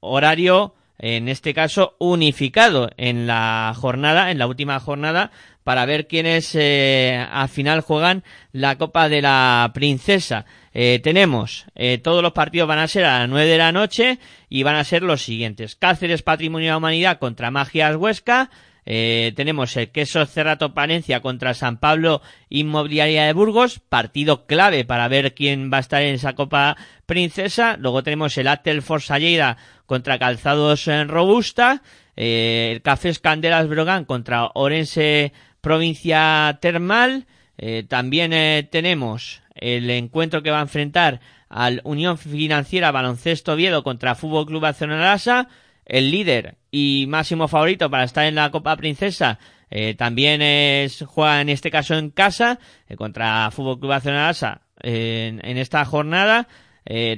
horario en este caso unificado en la jornada, en la última jornada, para ver quiénes eh, al final juegan la Copa de la Princesa. Eh, tenemos, eh, todos los partidos van a ser a las 9 de la noche y van a ser los siguientes. Cáceres Patrimonio de la Humanidad contra Magias Huesca, eh, tenemos el Queso Cerrato Palencia contra San Pablo Inmobiliaria de Burgos, partido clave para ver quién va a estar en esa Copa Princesa. Luego tenemos el Atel Forsalleira contra Calzados en Robusta, eh, el Cafés Candelas Brogan contra Orense Provincia Termal. Eh, también eh, tenemos el encuentro que va a enfrentar al Unión Financiera Baloncesto Oviedo contra Fútbol Club Barcelona el líder y máximo favorito para estar en la Copa Princesa eh, también es, juega en este caso en casa contra Fútbol Club Barcelona en, en, esta jornada.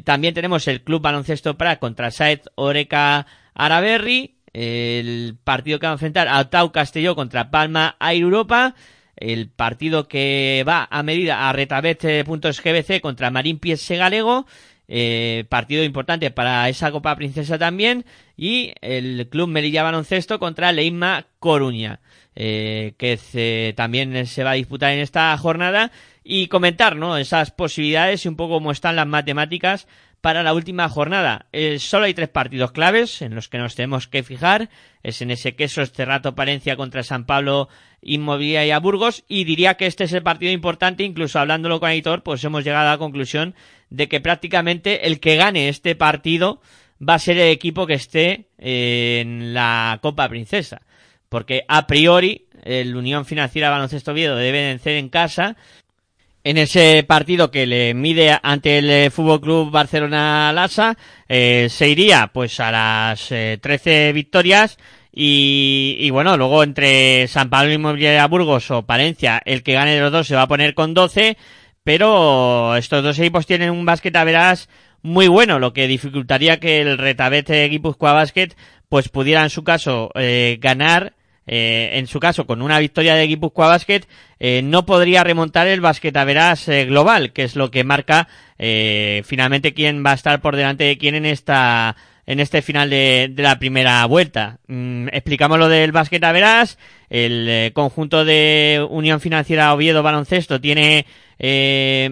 También tenemos el Club Baloncesto Prat contra Saed Oreca Araberri, el partido que va a enfrentar a Tau Castelló contra Palma Air Europa, el partido que va a medida a Retabet.gbc contra Marín Pies Galego, eh, partido importante para esa Copa Princesa también y el Club Melilla Baloncesto contra Leima Coruña eh, que se, también se va a disputar en esta jornada y comentar ¿no? esas posibilidades y un poco cómo están las matemáticas para la última jornada. Eh, solo hay tres partidos claves en los que nos tenemos que fijar. Es en ese queso Cerrato Palencia contra San Pablo Inmobiliaria y a Burgos. Y diría que este es el partido importante, incluso hablándolo con Aitor, pues hemos llegado a la conclusión de que prácticamente el que gane este partido va a ser el equipo que esté en la Copa Princesa. Porque a priori el Unión Financiera Baloncesto Oviedo debe vencer en casa en ese partido que le mide ante el eh, Fútbol Club Barcelona Lassa eh, se iría pues a las eh, 13 victorias y, y, bueno luego entre San Pablo Inmobiliaria Burgos o Palencia el que gane de los dos se va a poner con 12 pero estos dos equipos tienen un básquet a verás muy bueno lo que dificultaría que el Retabete Guipúzcoa Basket pues pudiera en su caso eh, ganar eh, en su caso con una victoria de Guipúzcoa Basket, eh, no podría remontar el basquetaveras eh, global, que es lo que marca finalmente quién va a estar por delante de quién en esta en este final de, la primera vuelta. Mm, explicamos lo del basquetaveras, el eh, conjunto de Unión Financiera Oviedo Baloncesto tiene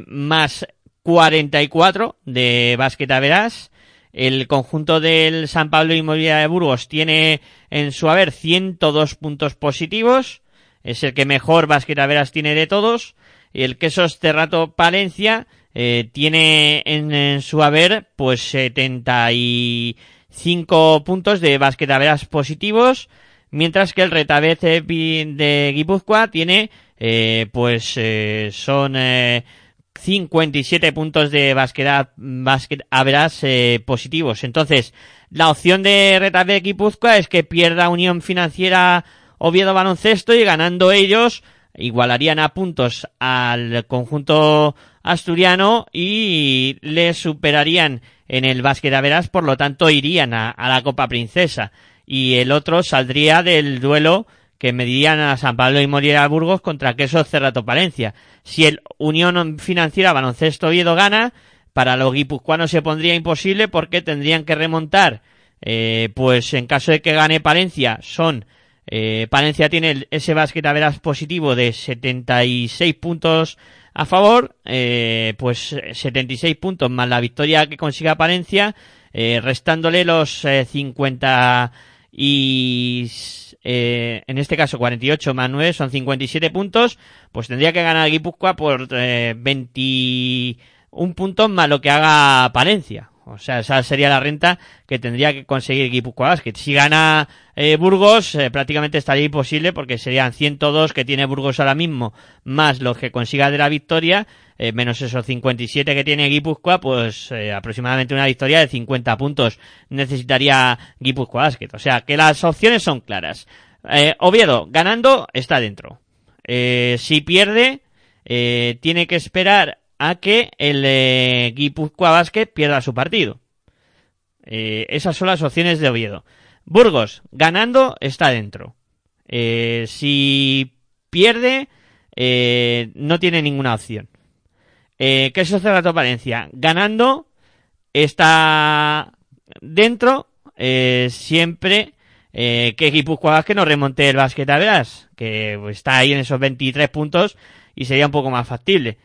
más 44 de basquetaveras, el conjunto del San Pablo Inmobiliaria de Burgos tiene en su haber 102 puntos positivos. Es el que mejor basquetaveras tiene de todos. Y el Quesos Terrato Palencia eh, tiene en, su haber pues 75 puntos de basquetaveras positivos. Mientras que el Retabez de Guipúzcoa tiene eh, pues eh, son 57 puntos de basket, basket average eh, positivos. Entonces, la opción de Retabet Guipúzcoa es que pierda Unión Financiera Oviedo Baloncesto y ganando ellos igualarían a puntos al conjunto asturiano y le superarían en el básquet veras, por lo tanto irían a, la Copa Princesa y el otro saldría del duelo que medirían a San Pablo y Moriera Burgos contra Queso Cerrato Palencia. Si el Unión Financiera Baloncesto Oviedo gana, para los guipuzcoanos se pondría imposible porque tendrían que remontar, eh, pues en caso de que gane Palencia, son eh, Palencia tiene ese básquet a veras positivo de 76 puntos a favor, eh, pues 76 puntos más la victoria que consiga Palencia, eh, restándole los 50 y en este caso 48 más 9 son 57 puntos, pues tendría que ganar Guipúzcoa por 21 puntos más lo que haga Palencia. O sea, esa sería la renta que tendría que conseguir Guipúzcoa Basket. Si gana eh, Burgos, eh, prácticamente estaría imposible porque serían 102 que tiene Burgos ahora mismo, más los que consiga de la victoria, eh, menos esos 57 que tiene Guipúzcoa, pues aproximadamente una victoria de 50 puntos necesitaría Guipúzcoa Basket. O sea, que las opciones son claras. Oviedo, ganando, está dentro. si pierde, tiene que esperar a que el eh, Guipúzcoa Basket pierda su partido. Eh, esas son las opciones de Oviedo. Burgos, ganando, está dentro. Eh, si pierde, no tiene ninguna opción. Eh, ¿Qué sucede a Valencia? Ganando, está dentro, siempre que Guipúzcoa Basket no remonte el básquet a veras, que está ahí en esos 23 puntos y sería un poco más factible.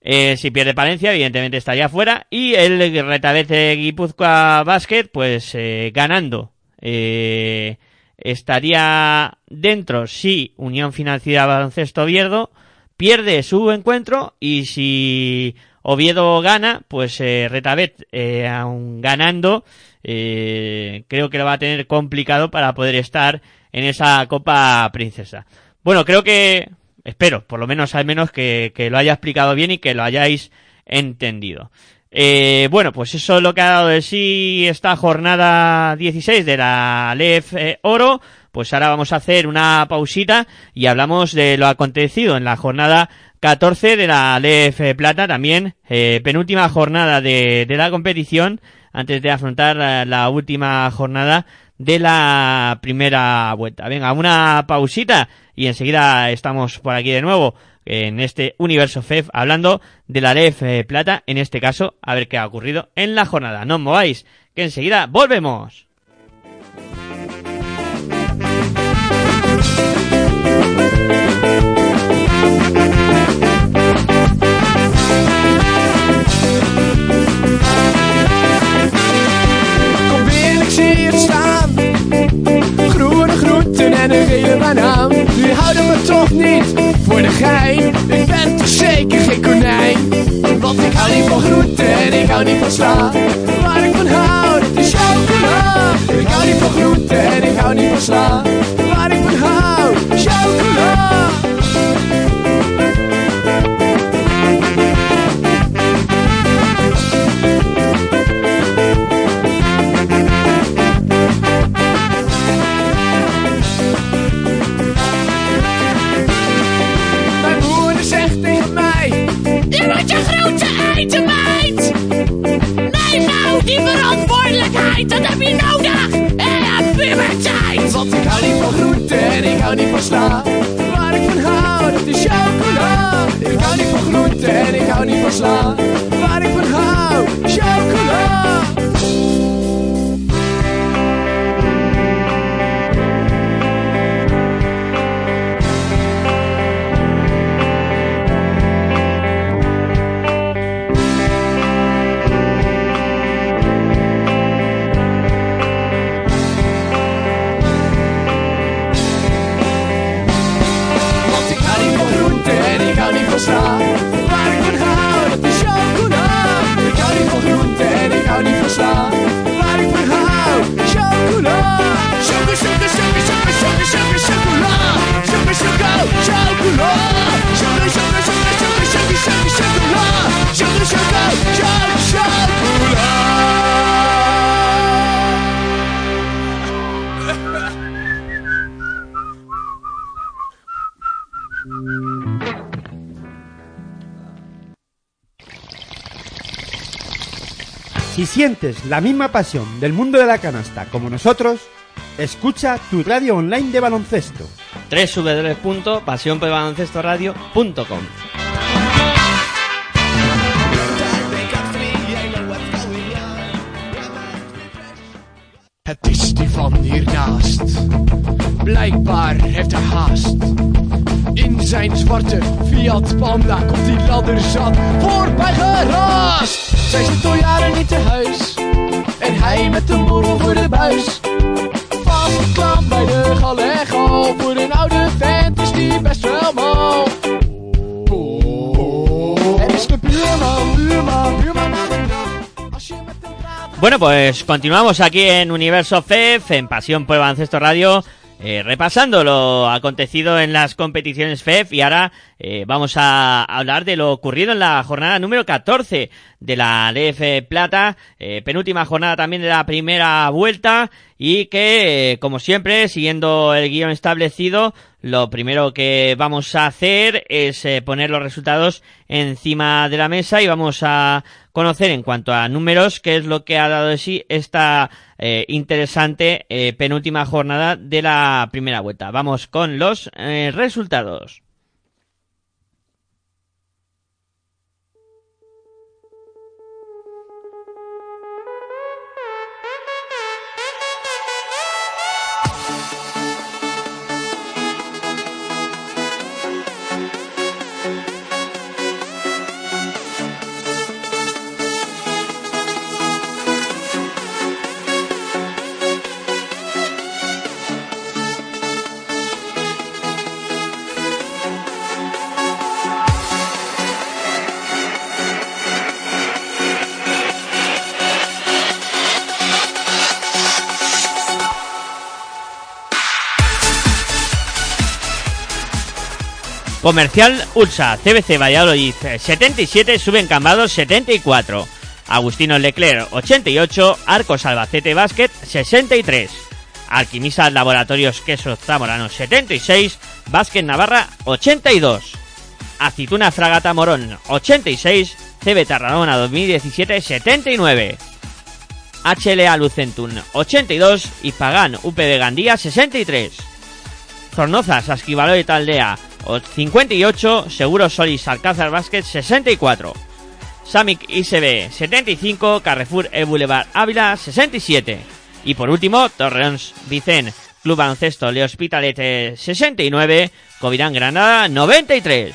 Eh, si pierde Palencia, evidentemente estaría fuera. Y el Retabete Guipúzcoa Basket, pues eh, ganando. Eh, estaría dentro si Unión Financiera Baloncesto Oviedo pierde su encuentro y si Oviedo gana, pues eh, Retabet, aún ganando, creo que lo va a tener complicado para poder estar en esa Copa Princesa. Bueno, creo que Espero, por lo menos al menos que, lo haya explicado bien y que lo hayáis entendido. Eh, bueno, pues eso es lo que ha dado de sí esta jornada 16 de la LEF eh, Oro. Pues ahora vamos a hacer una pausita y hablamos de lo acontecido en la jornada 14 de la LEF Plata, también eh, penúltima jornada de, la competición antes de afrontar la última jornada de la primera vuelta. Venga, una pausita y enseguida estamos por aquí de nuevo en este universo FEF hablando de la LEF eh, Plata, en este caso, a ver qué ha ocurrido en la jornada. No os mováis, que enseguida volvemos. Nu houden me toch niet voor de gein. Ik ben toch zeker geen konijn. Want ik hou niet van groenten en ik hou niet van sla. Waar ik van hou, dat is chocola. Ik hou niet van groenten en ik hou niet van sla. Waar ik van hou, chocola. Dat heb je nodig in puberteit. Want ik hou niet van groenten en ik hou niet van sla. Waar ik van hou, dat is chocola. Ik hou niet van groenten en ik hou niet van sla. Waar ik van hou, chocola. Sientes la misma pasión del mundo de la canasta como nosotros, escucha tu radio online de baloncesto. www.pasionpelbaloncestoradio.com Het is die van hiernaast. Blijkbaar heeft hij haast. In zijn zwarte Fiat Panda komt die ladder zat voorbij geraast. Zij zit al jaren niet te huis. En hij met de morrel voor de buis. Vastgeklampt bij de galego. Voor een oude vent is die best wel mal. Er is de buurman, buurman, buurman aan de kant. Als je met. Bueno, pues continuamos aquí en Universo FEF, en Pasión por el Baloncesto Radio, eh, repasando lo acontecido en las competiciones FEF y ahora eh, vamos a hablar de lo ocurrido en la jornada número 14 de la LF Plata, eh, penúltima jornada también de la primera vuelta y que, como siempre, siguiendo el guion establecido, lo primero que vamos a hacer es eh, poner los resultados encima de la mesa y vamos a conocer en cuanto a números qué es lo que ha dado de sí esta eh, interesante eh, penúltima jornada de la primera vuelta. Vamos con los resultados. Comercial Ulsa, CBC Valladolid eh, 77, suben Cambados 74. Agustino Leclerc 88, Arcos Albacete Basket 63. Alquimisa Laboratorios Queso Zamorano 76, Basket Navarra 82. Aceituna Fragata Morón 86, CB Tarragona 2017 79. HLA Lucentun 82 y Pagán UPB Gandía 63. Zornozas Asquivaloy Taldea 58, Seguro Solis Alcázar Basket 64. Samic ICB 75, Carrefour E Boulevard Ávila 67. Y por último, Torreón Vicen Club Baloncesto Le Hospitalet 69, Covirán Granada 93.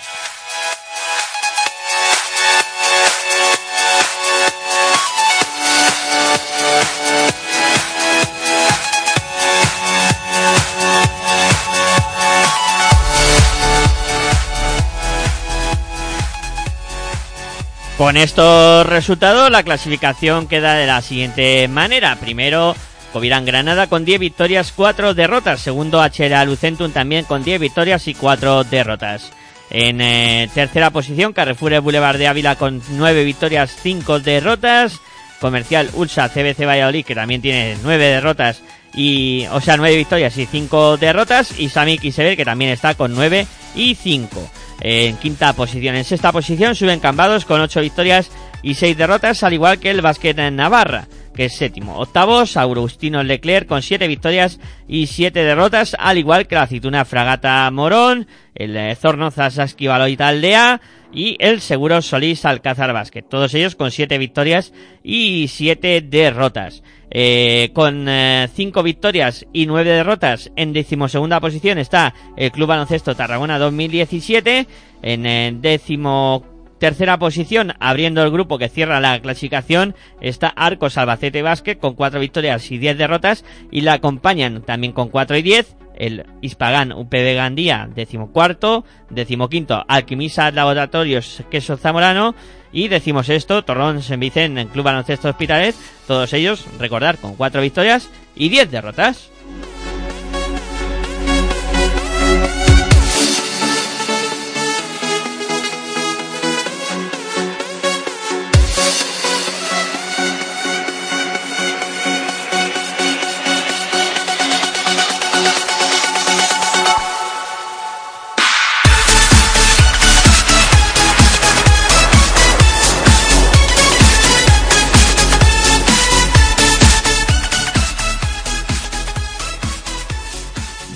Con estos resultados, la clasificación queda de la siguiente manera. Primero, Covirán Granada con 10 victorias, 4 derrotas. Segundo, HLA Lucentum también con 10 victorias y 4 derrotas. En eh, tercera posición, Carrefour Boulevard de Ávila con 9 victorias, 5 derrotas. Comercial Ulsa CBC Valladolid, que también tiene 9 derrotas y, o sea, 9 victorias y 5 derrotas. Y Samik Iseber, que también está con 9 y 5 en quinta posición. En sexta posición suben Cambados con 8 victorias y 6 derrotas, al igual que el Basket en Navarra, que es séptimo. Octavos, Augustino Leclerc con 7 victorias y 7 derrotas, al igual que la Aceituna Fragata Morón, el eh, Zornozas Asquivaloid Aldea y el Seguro Solís Alcázar Basket. Todos ellos con 7 victorias y 7 derrotas. Eh, con 5 victorias y 9 derrotas en decimosegunda posición está el Club Baloncesto Tarragona 2017. En eh, décimo tercera posición, abriendo el grupo que cierra la clasificación, está Arcos Albacete Basket con 4 victorias y 10 derrotas. Y la acompañan también con 4 y 10 el Hispagán UPB Gandía, decimocuarto, decimoquinto Alquimisa Laboratorios Queso Zamorano y decimos esto, Torrón San Vicente en Club Baloncesto Hospitalet, todos ellos, recordar, con cuatro victorias y 10 derrotas.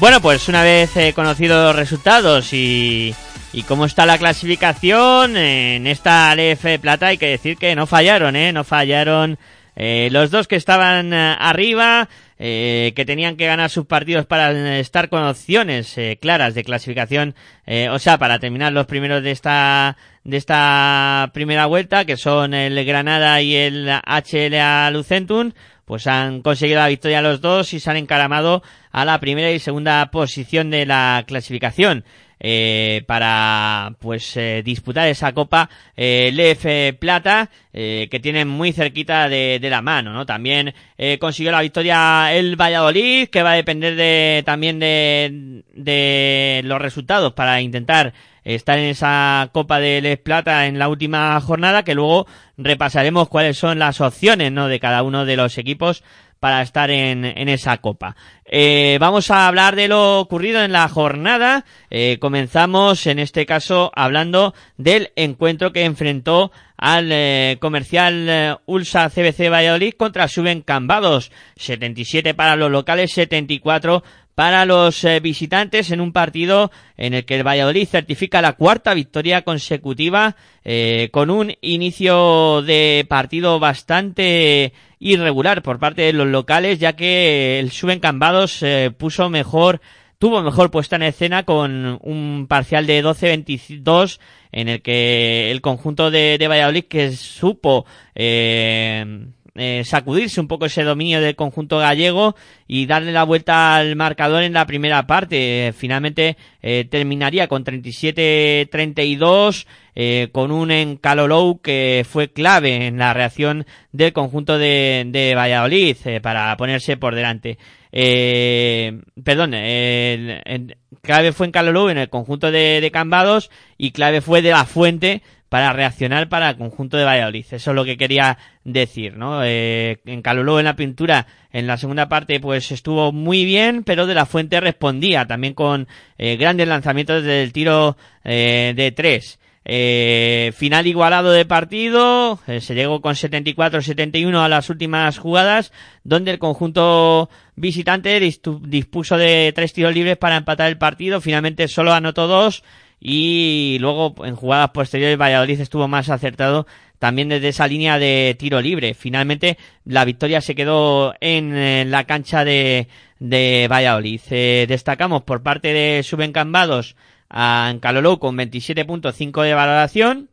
Bueno, pues una vez eh, conocidos los resultados y, y cómo está la clasificación en esta LF Plata, hay que decir que no fallaron, ¿eh? No fallaron eh, los dos que estaban eh, arriba, eh, que tenían que ganar sus partidos para estar con opciones eh, claras de clasificación, eh, o sea, para terminar los primeros de esta de esta primera vuelta, que son el Granada y el HLA Lucentum, pues han conseguido la victoria los dos y se han encaramado a la primera y segunda posición de la clasificación. Eh, para pues eh, disputar esa copa eh, LF Plata eh, que tienen muy cerquita de, de la mano no también eh, consiguió la victoria el Valladolid que va a depender de también de, de los resultados para intentar estar en esa Copa de Les Plata en la última jornada, que luego repasaremos cuáles son las opciones ¿no? de cada uno de los equipos para estar en, en esa copa. Eh, vamos a hablar de lo ocurrido en la jornada. Eh, comenzamos en este caso hablando del encuentro que enfrentó al eh, comercial eh, Ulsa CBC Valladolid contra Suben Cambados. 77 para los locales, 74 para los eh, visitantes en un partido en el que el Valladolid certifica la cuarta victoria consecutiva eh, con un inicio de partido bastante irregular por parte de los locales ya que el Suben Cambados eh, puso mejor tuvo mejor puesta en escena con un parcial de 12-22 en el que el conjunto de, de Valladolid que supo eh, eh, sacudirse un poco ese dominio del conjunto gallego y darle la vuelta al marcador en la primera parte. Eh, finalmente eh, terminaría con 37-32 eh, con un Encalolou que fue clave en la reacción del conjunto de, de Valladolid para ponerse por delante. Eh, perdón, el, clave fue en Calolou en el conjunto de, de Cambados y clave fue de la Fuente para reaccionar para el conjunto de Valladolid. Eso es lo que quería decir, ¿no? Eh, en Caloló en la pintura, en la segunda parte, pues estuvo muy bien, pero de la Fuente respondía también con eh, grandes lanzamientos del tiro eh, de tres. Eh, final igualado de partido, eh, se llegó con 74-71 a las últimas jugadas, donde el conjunto visitante dispuso de tres tiros libres para empatar el partido, finalmente solo anotó dos, y luego en jugadas posteriores Valladolid estuvo más acertado también desde esa línea de tiro libre. Finalmente la victoria se quedó en, en la cancha de, de Valladolid. Eh, destacamos por parte de Subencambados a Encalolou con 27.5 de valoración,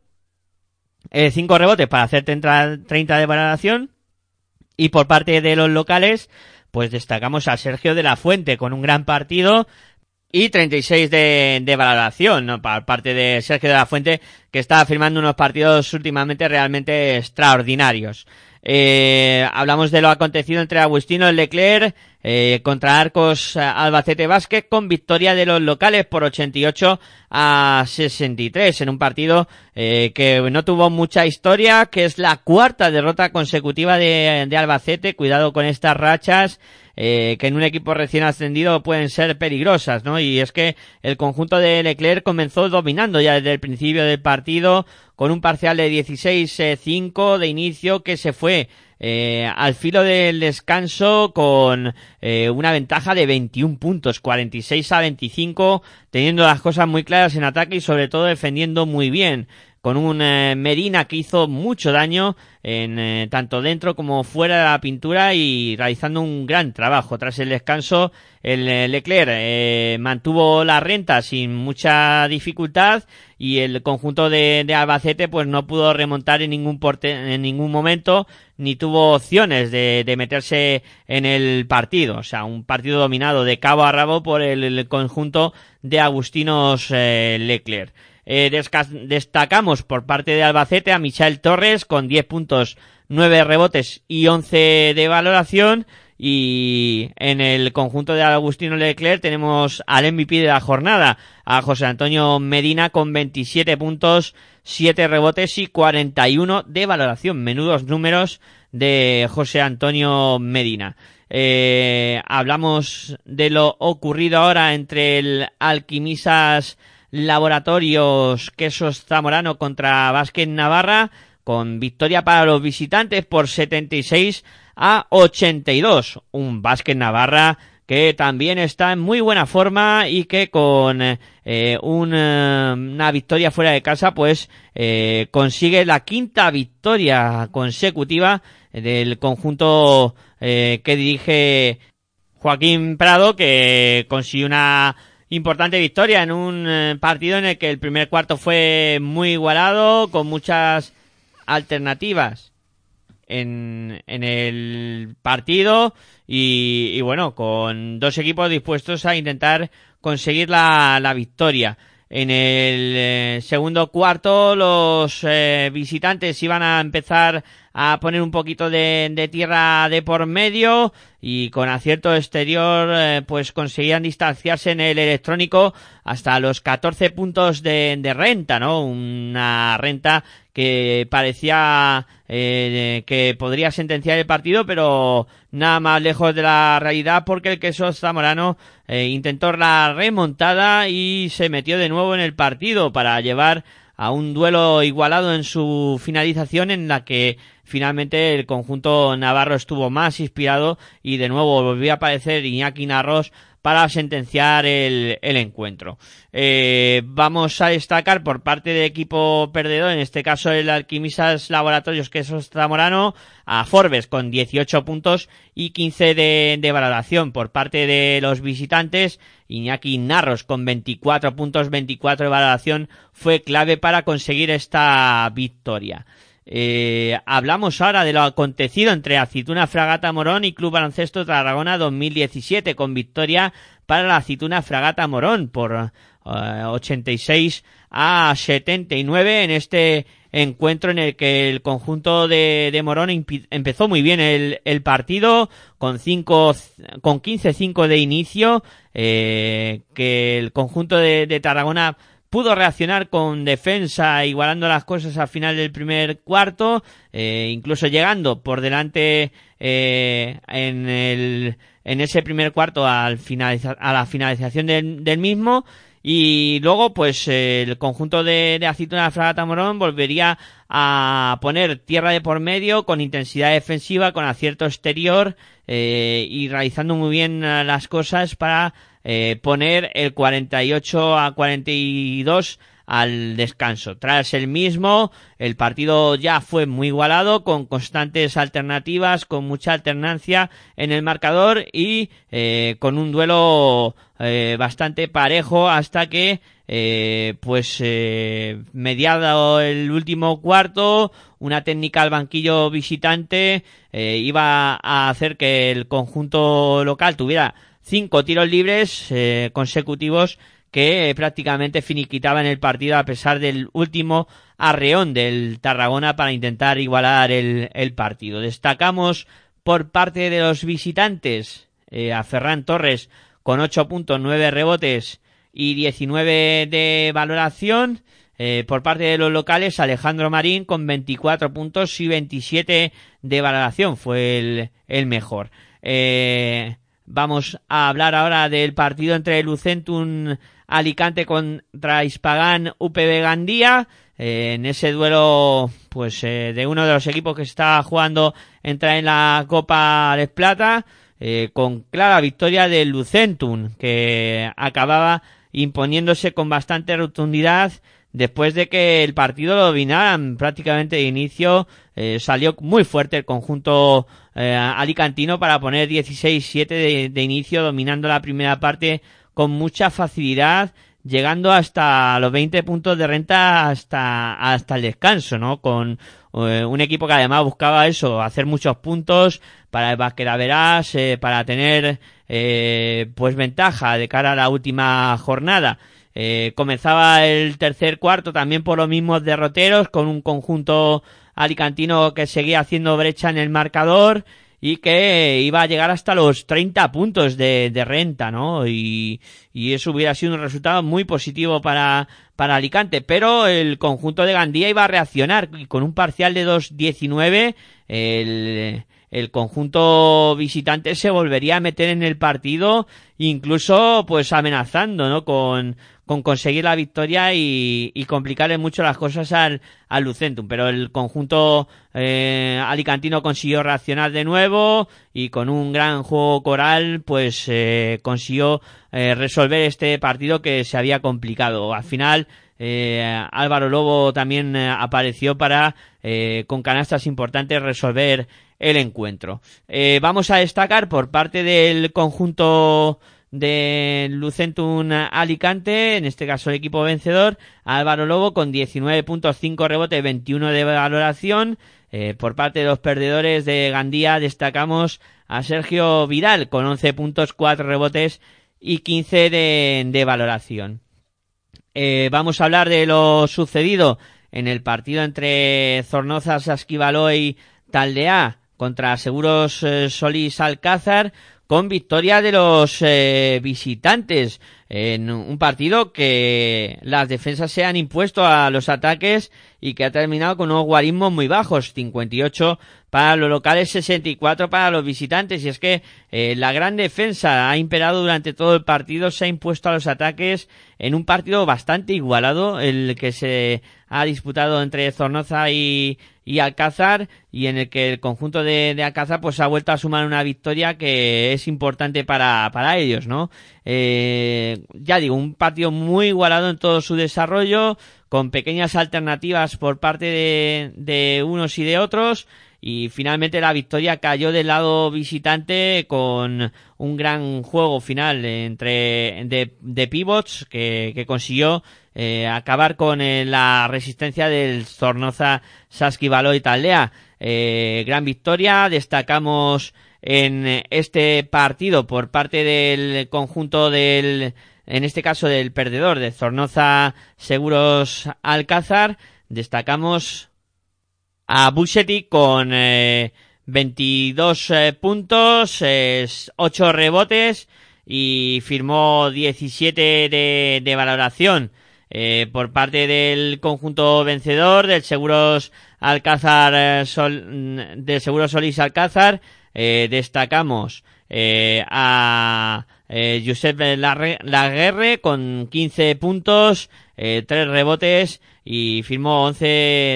5 eh, rebotes para hacer 30, 30 de valoración y por parte de los locales pues destacamos a Sergio de la Fuente con un gran partido y 36 de, de valoración, ¿no? Por parte de Sergio de la Fuente, que está firmando unos partidos últimamente realmente extraordinarios. Eh, hablamos de lo acontecido entre Agustino Leclerc eh, contra Arcos Albacete Vázquez con victoria de los locales por 88 a 63 en un partido eh, que no tuvo mucha historia, que es la cuarta derrota consecutiva de, de Albacete. Cuidado con estas rachas eh, que en un equipo recién ascendido pueden ser peligrosas, ¿no? Y es que el conjunto de Leclerc comenzó dominando ya desde el principio del partido con un parcial de 16-5 de inicio que se fue eh, al filo del descanso con eh, una ventaja de 21 puntos, 46 a 25, teniendo las cosas muy claras en ataque y sobre todo defendiendo muy bien con un eh, Medina que hizo mucho daño en eh, tanto dentro como fuera de la pintura y realizando un gran trabajo. Tras el descanso, el eh, Leclerc eh, mantuvo la renta sin mucha dificultad y el conjunto de, de, Albacete pues no pudo remontar en ningún porte, en ningún momento ni tuvo opciones de, de, meterse en el partido. O sea, un partido dominado de cabo a rabo por el, el conjunto de Agustinos Leclerc. Eh, destacamos por parte de Albacete a Michael Torres con 10 puntos, 9 rebotes y 11 de valoración. Y en el conjunto de Agustino Leclerc tenemos al MVP de la jornada, a José Antonio Medina con 27 puntos, 7 rebotes y 41 de valoración. Menudos números de José Antonio Medina. Eh, hablamos de lo ocurrido ahora entre el Alquimisas Laboratorios Quesos Zamorano contra Vázquez Navarra con victoria para los visitantes por 76 a 82. Un Vázquez Navarra que también está en muy buena forma y que con eh, una victoria fuera de casa pues eh, consigue la quinta victoria consecutiva del conjunto eh, que dirige Joaquín Prado que consiguió una importante victoria en un eh, partido en el que el primer cuarto fue muy igualado con muchas alternativas en, en el partido y, bueno, con dos equipos dispuestos a intentar conseguir la, la victoria. En el eh, segundo cuarto los eh, visitantes iban a empezar a poner un poquito de, de, tierra de por medio y con acierto exterior eh, pues conseguían distanciarse en el electrónico hasta los 14 puntos de, de renta, ¿no? Una renta que parecía eh, que podría sentenciar el partido, pero nada más lejos de la realidad porque el queso zamorano eh, intentó la remontada y se metió de nuevo en el partido para llevar a un duelo igualado en su finalización en la que finalmente el conjunto navarro estuvo más inspirado y de nuevo volvió a aparecer Iñaki Narros para sentenciar el, encuentro. Eh, vamos a destacar por parte del equipo perdedor, en este caso el Alquimistas Laboratorios, que es Zamorano, a Forbes con 18 puntos y 15 de, de valoración. Por parte de los visitantes, Iñaki Narros con 24 puntos, 24 de valoración, fue clave para conseguir esta victoria. Eh, hablamos ahora de lo acontecido entre Acituna Fragata Morón y Club Baloncesto Tarragona 2017 con victoria para la Acituna Fragata Morón por 86 eh, a 79 en este encuentro en el que el conjunto de, de Morón empezó muy bien el, el partido con cinco, con 15-5 de inicio eh, que el conjunto de, de Tarragona pudo reaccionar con defensa igualando las cosas al final del primer cuarto, eh, incluso llegando por delante eh, en, el, ese primer cuarto al finalizar, a la finalización del, del mismo. Y luego pues el conjunto de, de Acituna Fragata Morón volvería a poner tierra de por medio con intensidad defensiva, con acierto exterior eh, y realizando muy bien las cosas para eh, poner el 48 a 42 al descanso. Tras el mismo, el partido ya fue muy igualado, con constantes alternativas, con mucha alternancia en el marcador y eh, con un duelo eh, bastante parejo hasta que, eh, pues, eh, mediado el último cuarto, una técnica al banquillo visitante eh, iba a hacer que el conjunto local tuviera cinco tiros libres eh, consecutivos que eh, prácticamente finiquitaban el partido a pesar del último arreón del Tarragona para intentar igualar el, partido. Destacamos por parte de los visitantes eh, a Ferran Torres con 8.9 rebotes y 19 de valoración. Eh, por parte de los locales, Alejandro Marín con 24 puntos y 27 de valoración fue el, mejor. Vamos a hablar ahora del partido entre Lucentum Alicante contra Hispagán UPB Gandía. Eh, en ese duelo, pues, eh, de uno de los equipos que está jugando entra en la Copa de Plata, eh, con clara victoria del Lucentum, que acababa imponiéndose con bastante rotundidad después de que el partido lo dominaran prácticamente de inicio, eh, salió muy fuerte el conjunto eh, alicantino para poner 16-7 de, de, inicio, dominando la primera parte con mucha facilidad, llegando hasta los 20 puntos de renta hasta, hasta el descanso, ¿no? Con eh, un equipo que además buscaba eso, hacer muchos puntos para el verás, eh, para tener pues ventaja de cara a la última jornada. Eh, comenzaba el tercer cuarto también por los mismos derroteros, con un conjunto alicantino que seguía haciendo brecha en el marcador y que iba a llegar hasta los 30 puntos de, renta, ¿no? Y, y, eso hubiera sido un resultado muy positivo para, para Alicante, pero el conjunto de Gandía iba a reaccionar y con un parcial de 2-19 el, el conjunto visitante se volvería a meter en el partido, incluso pues amenazando, ¿no? Con, con conseguir la victoria y, y complicarle mucho las cosas al, al Lucentum. Pero el conjunto eh, alicantino consiguió reaccionar de nuevo y con un gran juego coral pues eh, consiguió eh, resolver este partido que se había complicado. Al final eh, Álvaro Lobo también eh, apareció para eh, con canastas importantes resolver el encuentro. Eh, vamos a destacar por parte del conjunto de Lucentum Alicante, en este caso el equipo vencedor, Álvaro Lobo con 19.5 rebotes, 21 de valoración. Eh, por parte de los perdedores de Gandía destacamos a Sergio Vidal con 11 puntos, 4 rebotes y 15 de, valoración. Eh, vamos a hablar de lo sucedido en el partido entre Zornoza, Sasquivalo y Taldea contra Seguros eh, Solís Alcázar con victoria de los eh, visitantes en un partido que las defensas se han impuesto a los ataques y que ha terminado con unos guarismos muy bajos, 58 para los locales, 64 para los visitantes. Y es que eh, la gran defensa ha imperado durante todo el partido, se ha impuesto a los ataques en un partido bastante igualado, el que se ha disputado entre Zornoza y, y Alcázar y en el que el conjunto de, de, Alcázar pues ha vuelto a sumar una victoria que es importante para, para ellos, ¿no? Eh, ya digo, un partido muy igualado en todo su desarrollo, con pequeñas alternativas por parte de, de unos y de otros y finalmente la victoria cayó del lado visitante con un gran juego final entre de, de pivots que consiguió eh, acabar con eh, la resistencia del Zornoza Saskibalo y Taldea. Eh, gran victoria, destacamos en este partido por parte del conjunto del, en este caso del perdedor de Zornoza Seguros Alcázar, destacamos a Busetti con eh, 22 eh, puntos, eh, 8 rebotes y firmó 17 de, de valoración eh, por parte del conjunto vencedor del Seguros Alcázar eh, Sol, del Seguros Solís Alcázar eh, destacamos a Josep Laguerre con 15 puntos, 3 rebotes y firmó 11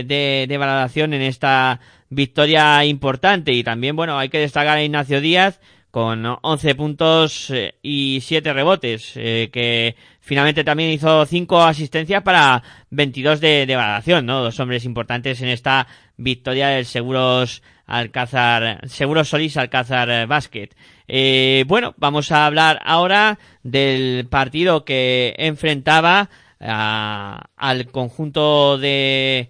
de, de valoración en esta victoria importante. Y también, bueno, hay que destacar a Ignacio Díaz con 11 puntos y 7 rebotes, eh, que finalmente también hizo 5 asistencias para 22 de, de valoración, ¿no? Dos hombres importantes en esta victoria del Seguros Alcázar, Seguros Solís Alcázar Basket. Eh, bueno, vamos a hablar ahora del partido que enfrentaba a, al conjunto de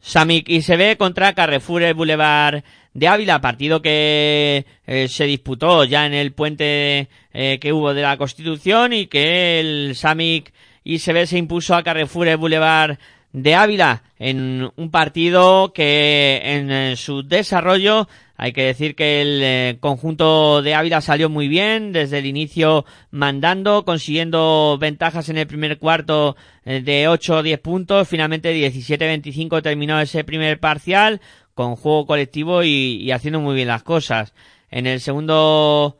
Samik ISB contra Carrefour Boulevard de Ávila, partido que eh, se disputó ya en el puente eh, que hubo de la Constitución y que el Samik ISB se impuso a Carrefour Boulevard de Ávila en un partido que en, en su desarrollo hay que decir que el eh, conjunto de Ávila salió muy bien, desde el inicio mandando, consiguiendo ventajas en el primer cuarto eh, de 8 o 10 puntos, finalmente 17-25 terminó ese primer parcial con juego colectivo y, y haciendo muy bien las cosas. En el segundo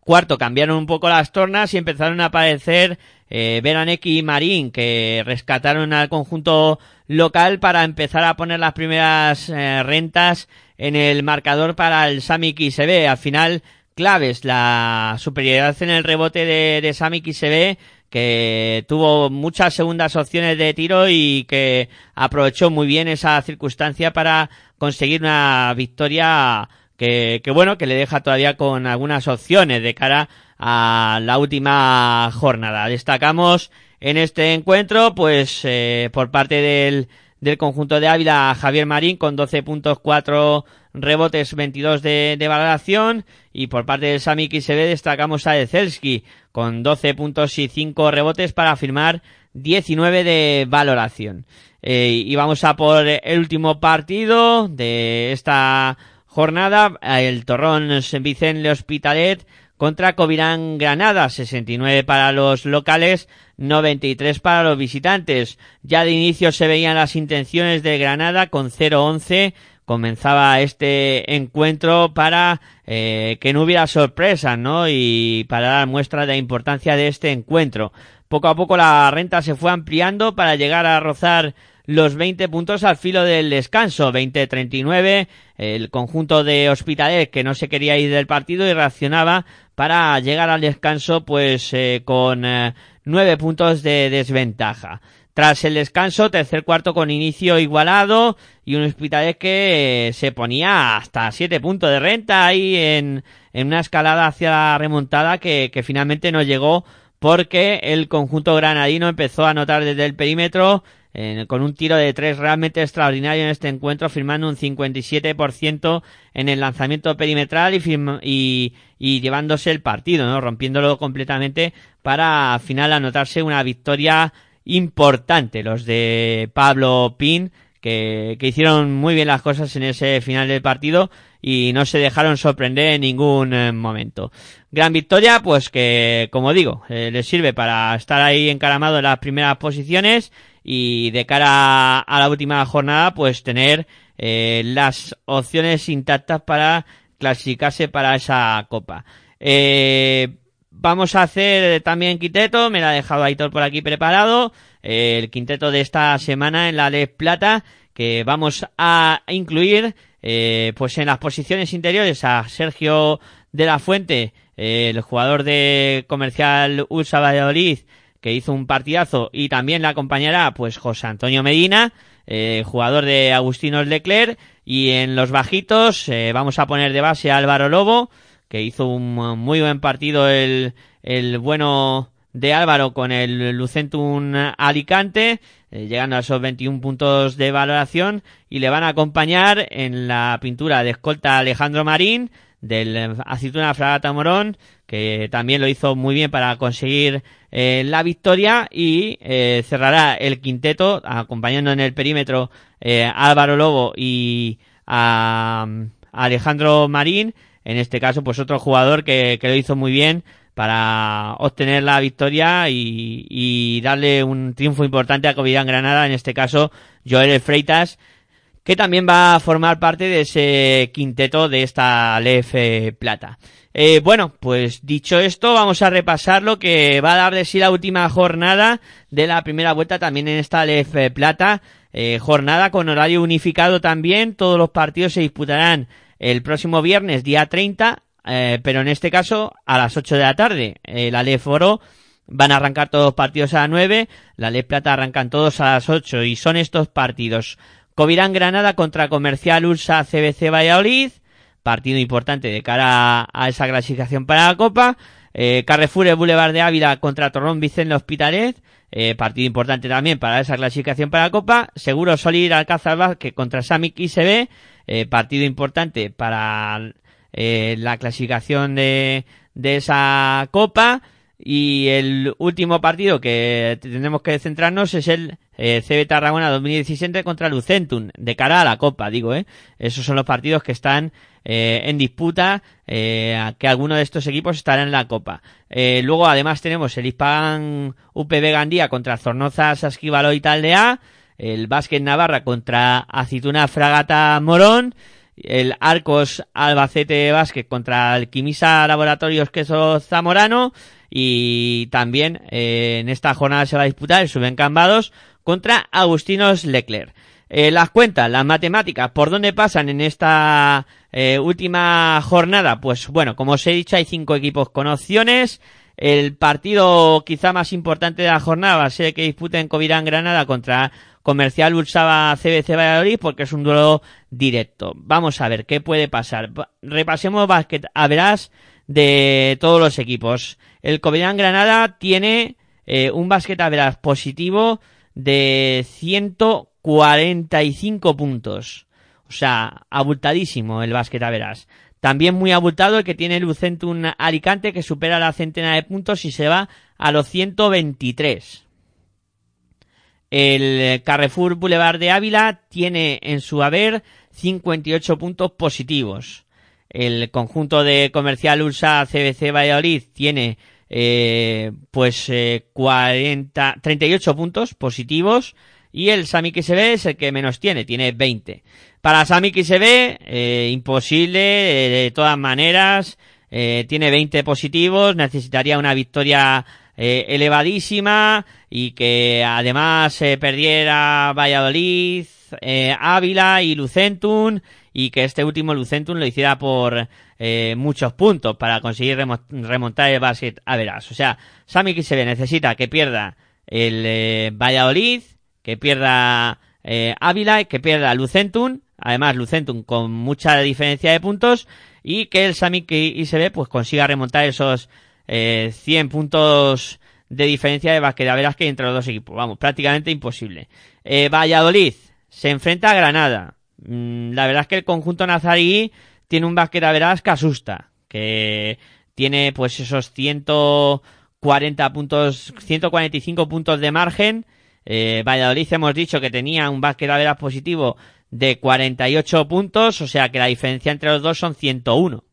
cuarto cambiaron un poco las tornas y empezaron a aparecer eh, Beraneki y Marín que rescataron al conjunto local para empezar a poner las primeras eh, rentas en el marcador para el Samik ISB. Al final, claves, la superioridad en el rebote de, de Samik ISB que tuvo muchas segundas opciones de tiro y que aprovechó muy bien esa circunstancia para conseguir una victoria que, que bueno, que le deja todavía con algunas opciones de cara a la última jornada. Destacamos en este encuentro, pues, eh, por parte del, del conjunto de Ávila, Javier Marín con 12 puntos, 4 rebotes, 22 de, de valoración. Y por parte del Sami se destacamos a Ezelski con 12 puntos y 5 rebotes para firmar 19 de valoración. Eh, y vamos a por el último partido de esta jornada, el Torrón Vicente Hospitalet contra Covirán Granada, 69 para los locales, 93 para los visitantes. Ya de inicio se veían las intenciones de Granada con 0-11, comenzaba este encuentro para eh, que no hubiera sorpresas, ¿no? Y para dar muestra de la importancia de este encuentro. Poco a poco la renta se fue ampliando para llegar a rozar los 20 puntos al filo del descanso. 20-39, el conjunto de Hospitalet que no se quería ir del partido y reaccionaba para llegar al descanso pues eh, con eh, nueve puntos de desventaja. Tras el descanso, tercer cuarto con inicio igualado y un Hospitalet que eh, se ponía hasta siete puntos de renta ahí en, en una escalada hacia la remontada que, finalmente no llegó porque el conjunto granadino empezó a anotar desde el perímetro eh, con un tiro de tres realmente extraordinario en este encuentro, firmando un 57% en el lanzamiento perimetral y, y, y, llevándose el partido, ¿no? rompiéndolo completamente para al final anotarse una victoria importante. Los de Pablo Pin, que, que hicieron muy bien las cosas en ese final del partido y no se dejaron sorprender en ningún eh, momento. Gran victoria, pues que, como digo, eh, les sirve para estar ahí encaramado en las primeras posiciones y de cara a la última jornada, pues tener eh, las opciones intactas para clasificarse para esa copa. Eh, vamos a hacer también quinteto, me la ha dejado Aitor por aquí preparado, el quinteto de esta semana en la Les Plata, que vamos a incluir eh, pues en las posiciones interiores a Sergio de la Fuente, el jugador de comercial Ursa Valladolid, que hizo un partidazo y también la acompañará pues José Antonio Medina, eh, jugador de Agustinos Leclerc y en los bajitos eh, vamos a poner de base a Álvaro Lobo, que hizo un muy buen partido el, el bueno de Álvaro con el Lucentum Alicante, eh, llegando a esos 21 puntos de valoración y le van a acompañar en la pintura de escolta Alejandro Marín, del Aceituna Fragata Morón, que también lo hizo muy bien para conseguir eh, la victoria y eh, cerrará el quinteto acompañando en el perímetro eh, Álvaro Lobo y a, a, Alejandro Marín, en este caso pues otro jugador que, lo hizo muy bien para obtener la victoria y, y darle un triunfo importante a Covidán Granada, en este caso Joel Freitas, que también va a formar parte de ese quinteto de esta LEF Plata. Eh, bueno, pues dicho esto, vamos a repasar lo que va a dar de sí la última jornada de la primera vuelta también en esta LEF Plata. Eh, jornada con horario unificado también. Todos los partidos se disputarán el próximo viernes, día 30, eh, pero en este caso a las 8 de la tarde. la LEF Oro van a arrancar todos partidos a las 9, la LEF Plata arrancan todos a las 8 y son estos partidos. Covirán Granada contra Comercial Ursa CBC Valladolid, partido importante de cara a, a esa clasificación para la Copa. Eh, Carrefour Boulevard de Ávila contra Torrón Vicente Hospitalet, eh, partido importante también para esa clasificación para la Copa. Seguro Solid Alcázar Vázquez contra Samic ICB, eh, partido importante para eh, la clasificación de, de esa Copa. Y el último partido que tenemos que centrarnos es el eh, CB Tarragona 2017 contra Lucentum, de cara a la Copa, digo, ¿eh? Esos son los partidos que están eh, en disputa, eh, que alguno de estos equipos estará en la Copa. Eh, luego, además, tenemos el Hispan UPB Gandía contra Zornoza Sasquivalo y Taldea, el Básquet Navarra contra Acituna Fragata Morón, el Arcos Albacete Básquet contra el Quimisa Laboratorios Queso Zamorano, y también eh, en esta jornada se va a disputar el Subencambados contra Agustinos Leclerc. Eh, las cuentas, las matemáticas, ¿por dónde pasan en esta eh, última jornada? Pues bueno, como os he dicho, hay cinco equipos con opciones. El partido quizá más importante de la jornada va a ser el que disputen Covirán Granada contra Comercial Ursaba CBC Valladolid porque es un duelo directo. Vamos a ver qué puede pasar. Repasemos básquet a de todos los equipos. El Covirán Granada tiene eh, un básquet a positivo de 145 puntos. O sea, abultadísimo el básquet a. También muy abultado el que tiene Lucentum Alicante que supera la centena de puntos y se va a los 123. El Carrefour Boulevard de Ávila tiene en su haber 58 puntos positivos. El conjunto de comercial USA CBC Valladolid tiene eh, pues eh, 40, 38 puntos positivos. y el Sami ve es el que menos tiene, tiene 20. Para Sami ve eh, imposible, eh, de todas maneras, eh, tiene 20 positivos, necesitaría una victoria eh, elevadísima y que además eh, perdiera Valladolid, eh, Ávila y Lucentum y que este último Lucentum lo hiciera por eh, muchos puntos para conseguir remo- remontar el basket a veras. O sea, Sami ve necesita que pierda el eh, Valladolid, que pierda eh, Ávila y que pierda Lucentum, además Lucentum con mucha diferencia de puntos y que el Sami ICB pues consiga remontar esos eh, 100 puntos de diferencia de basquet a veras que entre los dos equipos. Vamos, prácticamente imposible. Eh, Valladolid se enfrenta a Granada. Mm, la verdad es que el conjunto nazarí tiene un basquet a veras que asusta, que tiene pues esos 140 puntos, 145 puntos de margen. Eh, Valladolid hemos dicho que tenía un veras positivo de 48 puntos, o sea que la diferencia entre los dos son 101.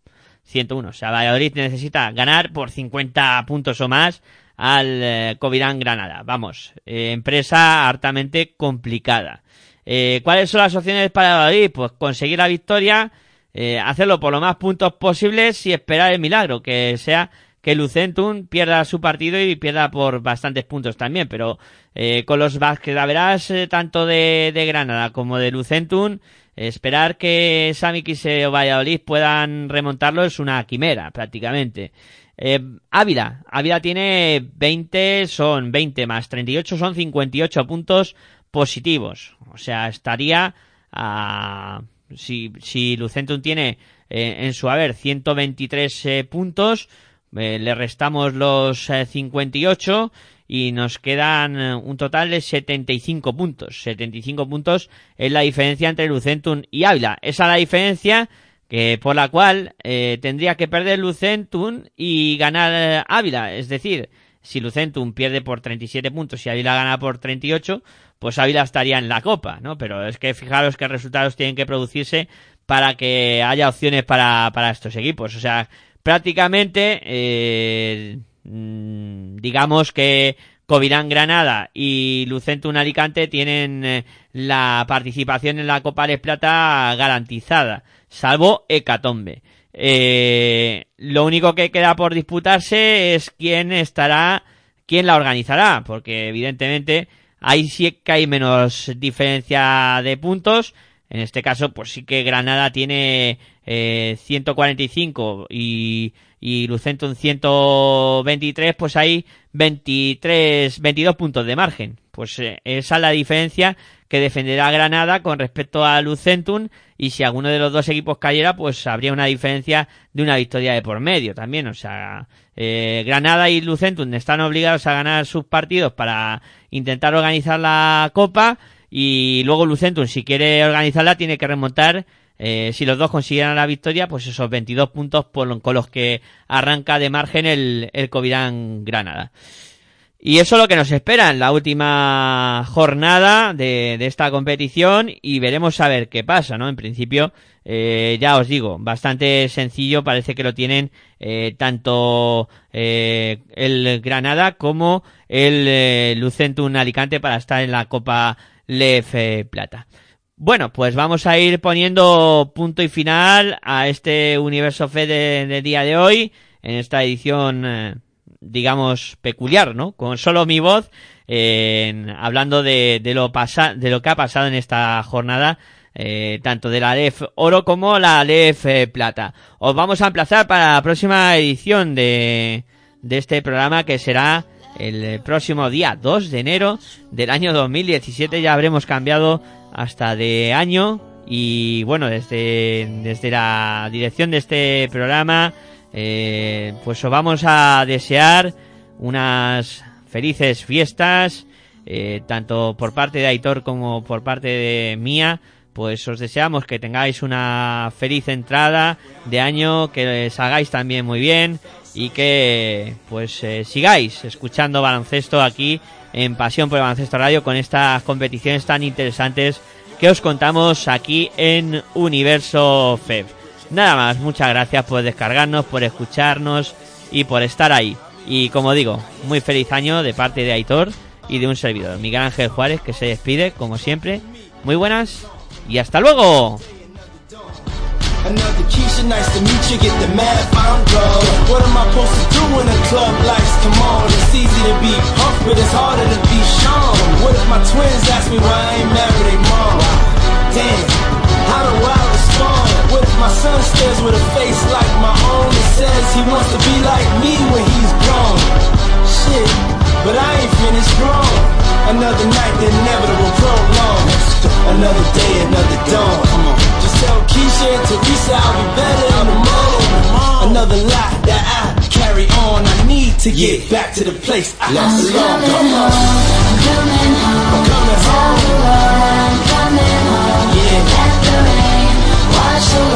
101. O sea, Valladolid necesita ganar por 50 puntos o más al eh, Granada. Vamos, eh, empresa hartamente complicada. Eh, ¿Cuáles son las opciones para Valladolid? Pues conseguir la victoria, eh, hacerlo por lo más puntos posibles y esperar el milagro, que sea que Lucentum pierda su partido y pierda por bastantes puntos también, pero eh, con los verás eh, tanto de, de Granada como de Lucentum, esperar que Sami Quise o Valladolid puedan remontarlo es una quimera, prácticamente. Eh, Ávila, Ávila tiene 20, son 20 más 38, son 58 puntos positivos. O sea, estaría a... Si, si Lucentum tiene eh, en su haber 123 eh, puntos, eh, le restamos los eh, 58 y nos quedan eh, un total de 75 puntos. 75 puntos es la diferencia entre Lucentum y Ávila. Esa es la diferencia que por la cual eh, tendría que perder Lucentum y ganar eh, Ávila. Es decir, si Lucentum pierde por 37 puntos y Ávila gana por 38, pues Ávila estaría en la copa, ¿no? Pero es que fijaros qué resultados tienen que producirse para que haya opciones para, para estos equipos. O sea, prácticamente, eh, digamos que Covirán Granada y Lucentum Alicante tienen eh, la participación en la Copa de Plata garantizada, salvo Hecatombe. Eh, lo único que queda por disputarse es quién estará, quién la organizará, porque evidentemente ahí sí que hay menos diferencia de puntos. En este caso, pues sí que Granada tiene eh, 145 y, y Lucentum 123, pues hay 23, 22 puntos de margen. Pues eh, esa es la diferencia que defenderá Granada con respecto a Lucentum y si alguno de los dos equipos cayera, pues habría una diferencia de una victoria de por medio también. O sea, eh, Granada y Lucentum están obligados a ganar sus partidos para intentar organizar la Copa y luego Lucentum, si quiere organizarla, tiene que remontar. Eh, si los dos consiguieran la victoria, pues esos 22 puntos por, con los que arranca de margen el, el Covirán Granada. Y eso es lo que nos espera en la última jornada de, de esta competición y veremos a ver qué pasa, ¿no? En principio, eh, ya os digo, bastante sencillo, parece que lo tienen eh, tanto eh, el Granada como el eh, Lucentum Alicante para estar en la Copa Lef eh, Plata. Bueno, pues vamos a ir poniendo punto y final a este Universo Fe de, de día de hoy, en esta edición, eh, digamos, peculiar, ¿no? Con solo mi voz, hablando de, de, lo de lo que ha pasado en esta jornada, eh, tanto de la LEF Oro como la LEF eh, Plata. Os vamos a emplazar para la próxima edición de, de este programa que será el próximo día 2 de enero del año 2017. Ya habremos cambiado hasta de año y bueno, desde, desde la dirección de este programa, eh, pues os vamos a desear unas felices fiestas, eh, tanto por parte de Aitor como por parte de mía. Pues os deseamos que tengáis una feliz entrada de año, que salgáis también muy bien y que pues eh, sigáis escuchando baloncesto aquí en Pasión por el Baloncesto Radio con estas competiciones tan interesantes que os contamos aquí en Universo FEB. Nada más, muchas gracias por descargarnos, por escucharnos y por estar ahí. Y como digo, muy feliz año de parte de Aitor y de un servidor, Miguel Ángel Juárez, que se despide, como siempre. Muy buenas y hasta luego. Another Keisha, nice to meet you. Get the math, I'm drunk. What am I supposed to do when the club lights come on? It's easy to be Puff, but it's harder to be Sean. What if my twins ask me why I ain't married their mom? Damn, how do I respond? What if my son stares with a face like my own and says he wants to be like me when he's grown? Shit, but I ain't finished grown. Another night, the inevitable prolong. Another day, another dawn. Come on. Tell Keisha and Teresa I'll be better in the morning. Another lie that I carry on. I need to get back to the place I Let's belong. go. Come on. I'm coming home. I'm coming Tell the world I'm coming home. Yeah. Let the rain wash away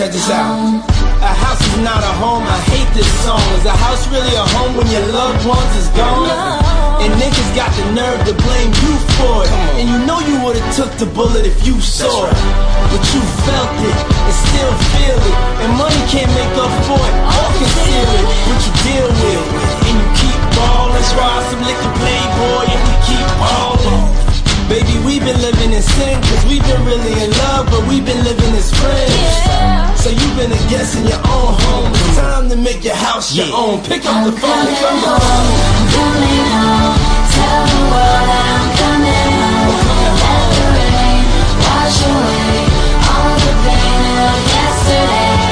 check this out. A house is not a home, I hate this song. Is a house really a home when your loved ones is gone? And niggas got the nerve to blame you for it. And you know you would've took the bullet if you saw it. But you felt it and still feel it. And money can't make up for it or conceal it. What you deal with. And you keep ballin', try some liquor playboy, and we keep ballin'. Baby, we've been living in sin, cause we've been really in love, but we've been living as friends. Yeah. So you've been a guest in your own home. It's time to make your house your own. Pick up I'm the phone, pick up the home. I'm coming home, tell the world that I'm coming home. Let the rain wash away all the pain of yesterday.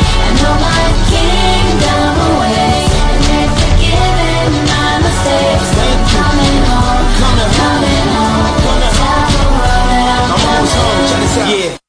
Yeah.